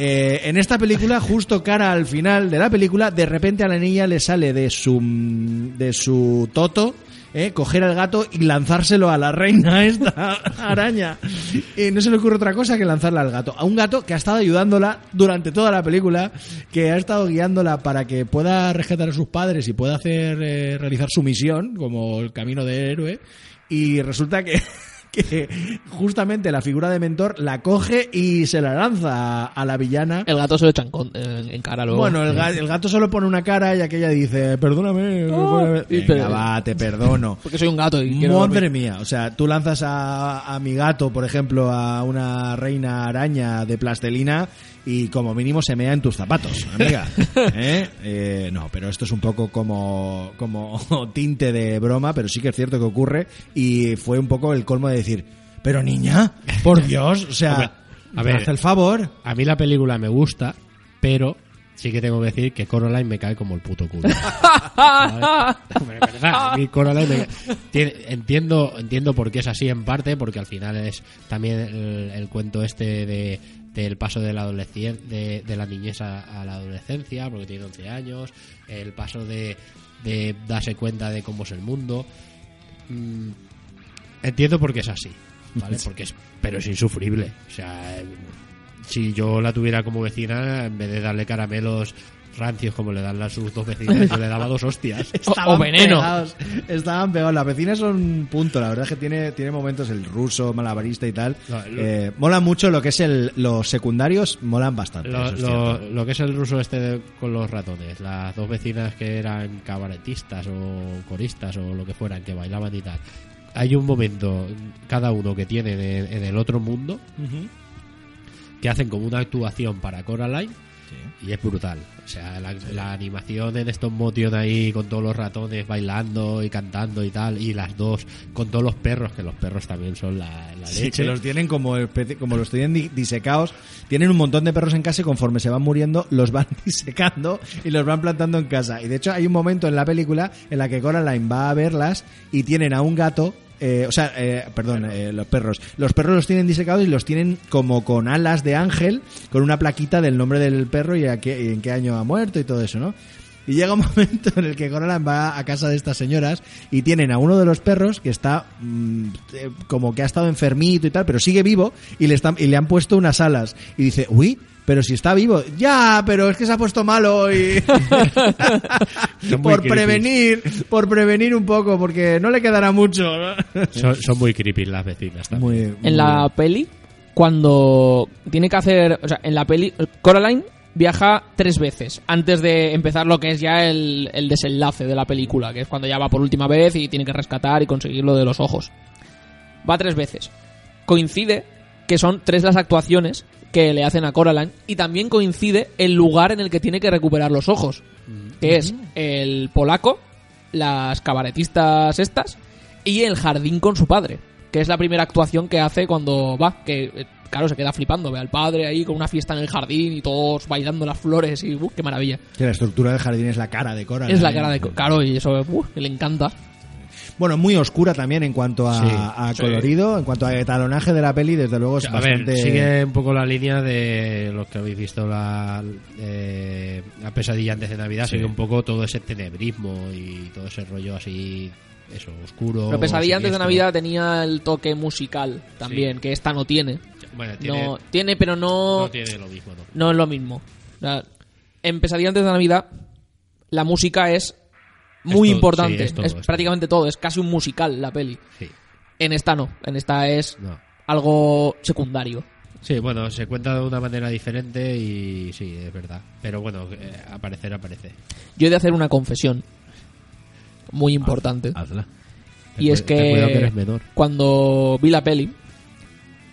Eh, en esta película, justo cara al final de la película, de repente a la niña le sale de su de su toto ¿eh? coger al gato y lanzárselo a la reina [laughs] esta araña. Y no se le ocurre otra cosa que lanzarla al gato. A un gato que ha estado ayudándola durante toda la película, que ha estado guiándola para que pueda rescatar a sus padres y pueda hacer eh, realizar su misión, como el camino del héroe. Y resulta que [laughs] que justamente la figura de mentor la coge y se la lanza a, la villana. El gato se lo echan con- en, en cara luego. Bueno, el, ga- el gato solo pone una cara y aquella dice, perdóname. perdóname". y Venga, pero- va, te perdono. [laughs] Porque soy un gato y quiero Madre dormir. mía, o sea, tú lanzas a, a mi gato, por ejemplo, a una reina araña de plastelina y como mínimo se mea en tus zapatos, amiga. [laughs] ¿Eh? Eh, no, pero esto es un poco como, como [laughs] tinte de broma, pero sí que es cierto que ocurre y fue un poco el colmo de decir, pero niña, por [laughs] Dios, o sea, a ver. haz el favor. A mí la película me gusta, pero sí que tengo que decir que Coraline me cae como el puto culo. ¿Sabes? Hombre, es verdad, a mí Coraline me entiendo, entiendo por qué es así en parte, porque al final es también el, el cuento este de del paso de la de, de la niñez a, a la adolescencia porque tiene 11 años el paso de, de darse cuenta de cómo es el mundo. Mm, entiendo por qué es así vale [laughs] porque es pero es insufrible. O sea si yo la tuviera como vecina, en vez de darle caramelos rancios como le dan las sus dos vecinas, yo le daba dos hostias. [laughs] O- o veneno. Pegados, estaban pegados. Las vecinas son un punto. La verdad es que tiene, tiene momentos el ruso, malabarista y tal. No, lo- Eh, mola mucho lo que es el, los secundarios, molan bastante. Lo, eso es lo- que es el ruso este de- con los ratones, las dos vecinas que eran cabaretistas o coristas o lo que fueran, que bailaban y tal. Hay un momento, cada uno que tiene en, en el otro mundo, que hacen como una actuación para Coraline y es brutal. O sea, la, la animación en estos motion ahí con todos los ratones bailando y cantando y tal, y las dos con todos los perros, que los perros también son la, la Sí, leche. que los tienen como, como los tienen di- disecados. Tienen un montón de perros en casa y conforme se van muriendo, los van [laughs] disecando y los van plantando en casa. Y de hecho, hay un momento en la película en la que Coraline va a verlas y tienen a un gato. Eh, o sea, eh, perdón, eh, los perros. Los perros los tienen disecados y los tienen como con alas de ángel, con una plaquita del nombre del perro y, a qué- y en qué año ha muerto y todo eso, ¿no? Y llega un [laughs] momento en el que Coraline va a casa de estas señoras y tienen a uno de los perros que está mm, eh, como que ha estado enfermito y tal, pero sigue vivo y le, están, y le han puesto unas alas. Y dice, uy, pero si está vivo. Ya, pero es que se ha puesto malo y... [laughs] [laughs] Muy por creepy. prevenir, por prevenir un poco, porque no le quedará mucho. ¿no? Son, son muy creepy las vecinas también. Muy, En la peli, cuando tiene que hacer. O sea, en la peli, Coraline viaja tres veces antes de empezar lo que es ya el, el desenlace de la película, que es cuando ya va por última vez y tiene que rescatar y conseguir lo de los ojos. Va tres veces. Coincide que son tres las actuaciones que le hacen a Coraline y también coincide el lugar en el que tiene que recuperar los ojos, que es el polaco, las cabaretistas estas y el jardín con su padre, que es la primera actuación que hace cuando va, que eh, claro, se queda flipando, ve al padre ahí con una fiesta en el jardín y todos bailando las flores y ¡uh, qué maravilla! Que la estructura del jardín es la cara de Coraline. Es la cara de... Claro, y eso ¡uh, le encanta. Bueno, muy oscura también en cuanto a, Sí, a sí. colorido, en cuanto a etalonaje de la peli, desde luego es a bastante... ver, sigue un poco la línea de los que habéis visto la, eh, la pesadilla antes de Navidad, Sí. sigue un poco todo ese tenebrismo y todo ese rollo así, eso, oscuro. Pero Pesadilla antes de. Navidad tenía el toque musical también, Sí. que esta no tiene. Bueno, tiene, no, tiene, pero no, no tiene lo mismo, ¿no? no es lo mismo. O sea, en Pesadilla antes de Navidad, la música es muy todo, importante. sí, es todo, es todo. prácticamente todo. Es casi un musical la peli. Sí, En esta no. En esta es no. algo secundario. Sí, bueno, se cuenta de una manera diferente y sí, es verdad. Pero bueno, eh, aparecer, aparece. Yo he de hacer una confesión muy importante. Hazla. y es que que eres menor. cuando vi la peli,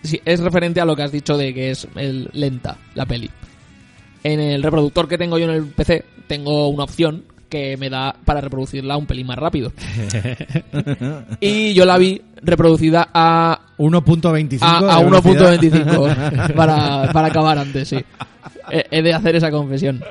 sí, es referente a lo que has dicho de que es el- lenta la peli. En el reproductor que tengo yo en el PC, tengo una opción que me da para reproducirla un pelín más rápido. [laughs] y yo la vi reproducida a 1.25 a, a velocidad. 1.25 [laughs] para, para acabar antes, sí. He, he de hacer esa confesión.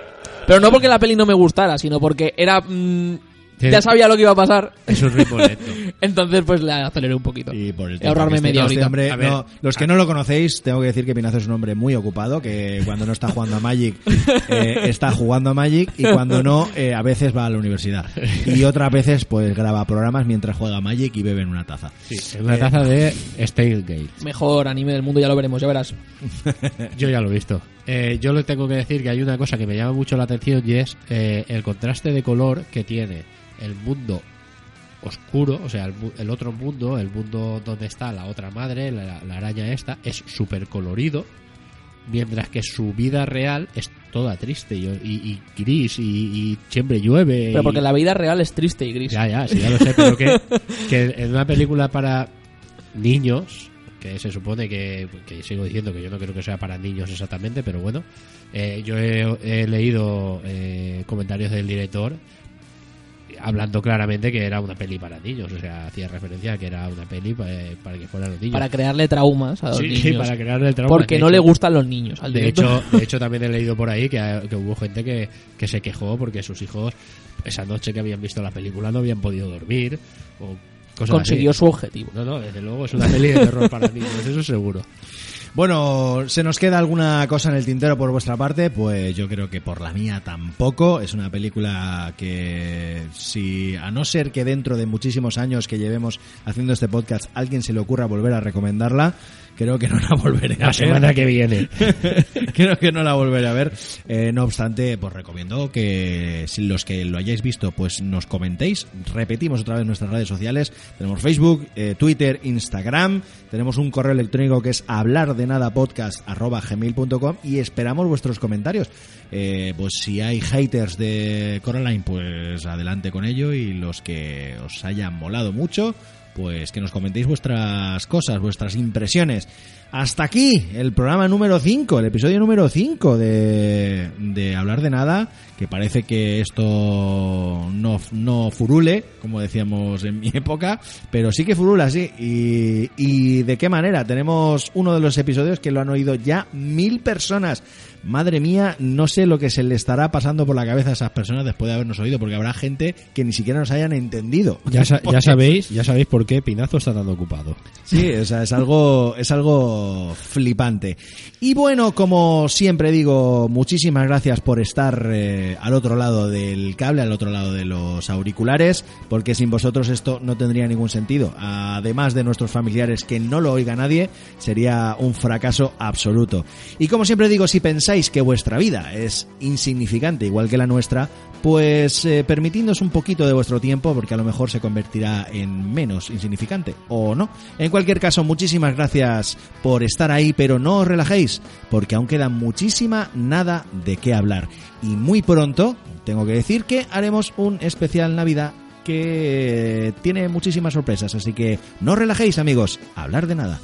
Pero no porque la peli no me gustara, sino porque era mm, Tiene- ya sabía lo que iba a pasar. Es un ritmo lento. [laughs] Entonces, pues le aceleré un poquito. Y por el Y ahorrarme media este- este horita. hombre, A ver. no, los que no lo conocéis, tengo que decir que Pinazo es un hombre muy ocupado, que cuando no está jugando a Magic, [laughs] eh, está jugando a Magic, y cuando no, eh, a veces va a la universidad. Y otras veces, pues graba programas mientras juega a Magic y bebe en una taza. Sí, es una taza de Steingate. Mejor anime del mundo, ya lo veremos, ya verás. [laughs] Yo ya lo he visto. Eh, yo le tengo que decir que hay una cosa que me llama mucho la atención y es eh, el contraste de color que tiene el mundo oscuro, o sea, el, el otro mundo, el mundo donde está la otra madre, la, la araña esta, es súper colorido, mientras que su vida real es toda triste y, y- y gris y, y siempre llueve. Pero porque la vida real es triste y gris. Ya, ya, sí, ya lo sé, pero que, que en una película para niños, que se supone que, que sigo diciendo que yo no creo que sea para niños exactamente, pero bueno, eh, yo he, he leído eh, comentarios del director hablando claramente que era una peli para niños, o sea, hacía referencia a que era una peli pa- eh, para que fueran los niños. Para crearle traumas a los Sí, [laughs] niños. para crearle el trauma. Porque no hecho- le gustan los niños. Al de director. hecho, de hecho, [laughs] también he leído por ahí que, que hubo gente que, que se quejó porque sus hijos, esa noche que habían visto la película, no habían podido dormir. O cosas consiguió así. su objetivo. No, no, desde luego es una peli de terror para [laughs] niños, eso seguro. Bueno, ¿se nos queda alguna cosa en el tintero por vuestra parte? Pues yo creo que por la mía tampoco. Es una película que, si a no ser que dentro de muchísimos años que llevemos haciendo este podcast alguien se le ocurra volver a recomendarla, creo que no la volveré a La ver. semana que viene. [laughs] creo que no la volveré a ver. Eh, no obstante, pues recomiendo que si los que lo hayáis visto, pues nos comentéis. Repetimos otra vez nuestras redes sociales. Tenemos Facebook, eh, Twitter, Instagram. Tenemos un correo electrónico que es hablar de nada podcast gmail.com y esperamos vuestros comentarios. Eh, pues si hay haters de Coraline, pues adelante con ello y los que os hayan molado mucho, pues que nos comentéis vuestras cosas, vuestras impresiones. Hasta aquí el programa número 5, el episodio número 5 de, de Hablar de Nada, que parece que esto no, no furule, como decíamos en mi época, pero sí que furula, sí. Y, y de qué manera, tenemos uno de los episodios que lo han oído ya mil personas. Madre mía, no sé lo que se le estará pasando por la cabeza a esas personas después de habernos oído, porque habrá gente que ni siquiera nos hayan entendido. Ya, sa- ya [laughs] Porque- sabéis, ya sabéis por qué Pinazo está tan ocupado. Sí, o sea, es algo, es algo flipante. Y bueno, como siempre digo, muchísimas gracias por estar eh, al otro lado del cable, al otro lado de los auriculares, porque sin vosotros esto no tendría ningún sentido. Además de nuestros familiares que no lo oiga nadie, sería un fracaso absoluto. Y como siempre digo, si pensáis que vuestra vida es insignificante igual que la nuestra, pues eh, permitidnos un poquito de vuestro tiempo porque a lo mejor se convertirá en menos insignificante o no. En cualquier caso, muchísimas gracias por estar ahí, pero no os relajéis porque aún queda muchísima nada de qué hablar. Y muy pronto, tengo que decir que haremos un especial Navidad que tiene muchísimas sorpresas, así que no os relajéis amigos, hablar de nada.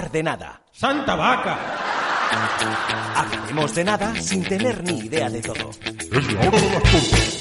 Hablar de nada. ¡Santa vaca! Hablaremos de nada sin tener ni idea de todo. Es la hora de las tortas.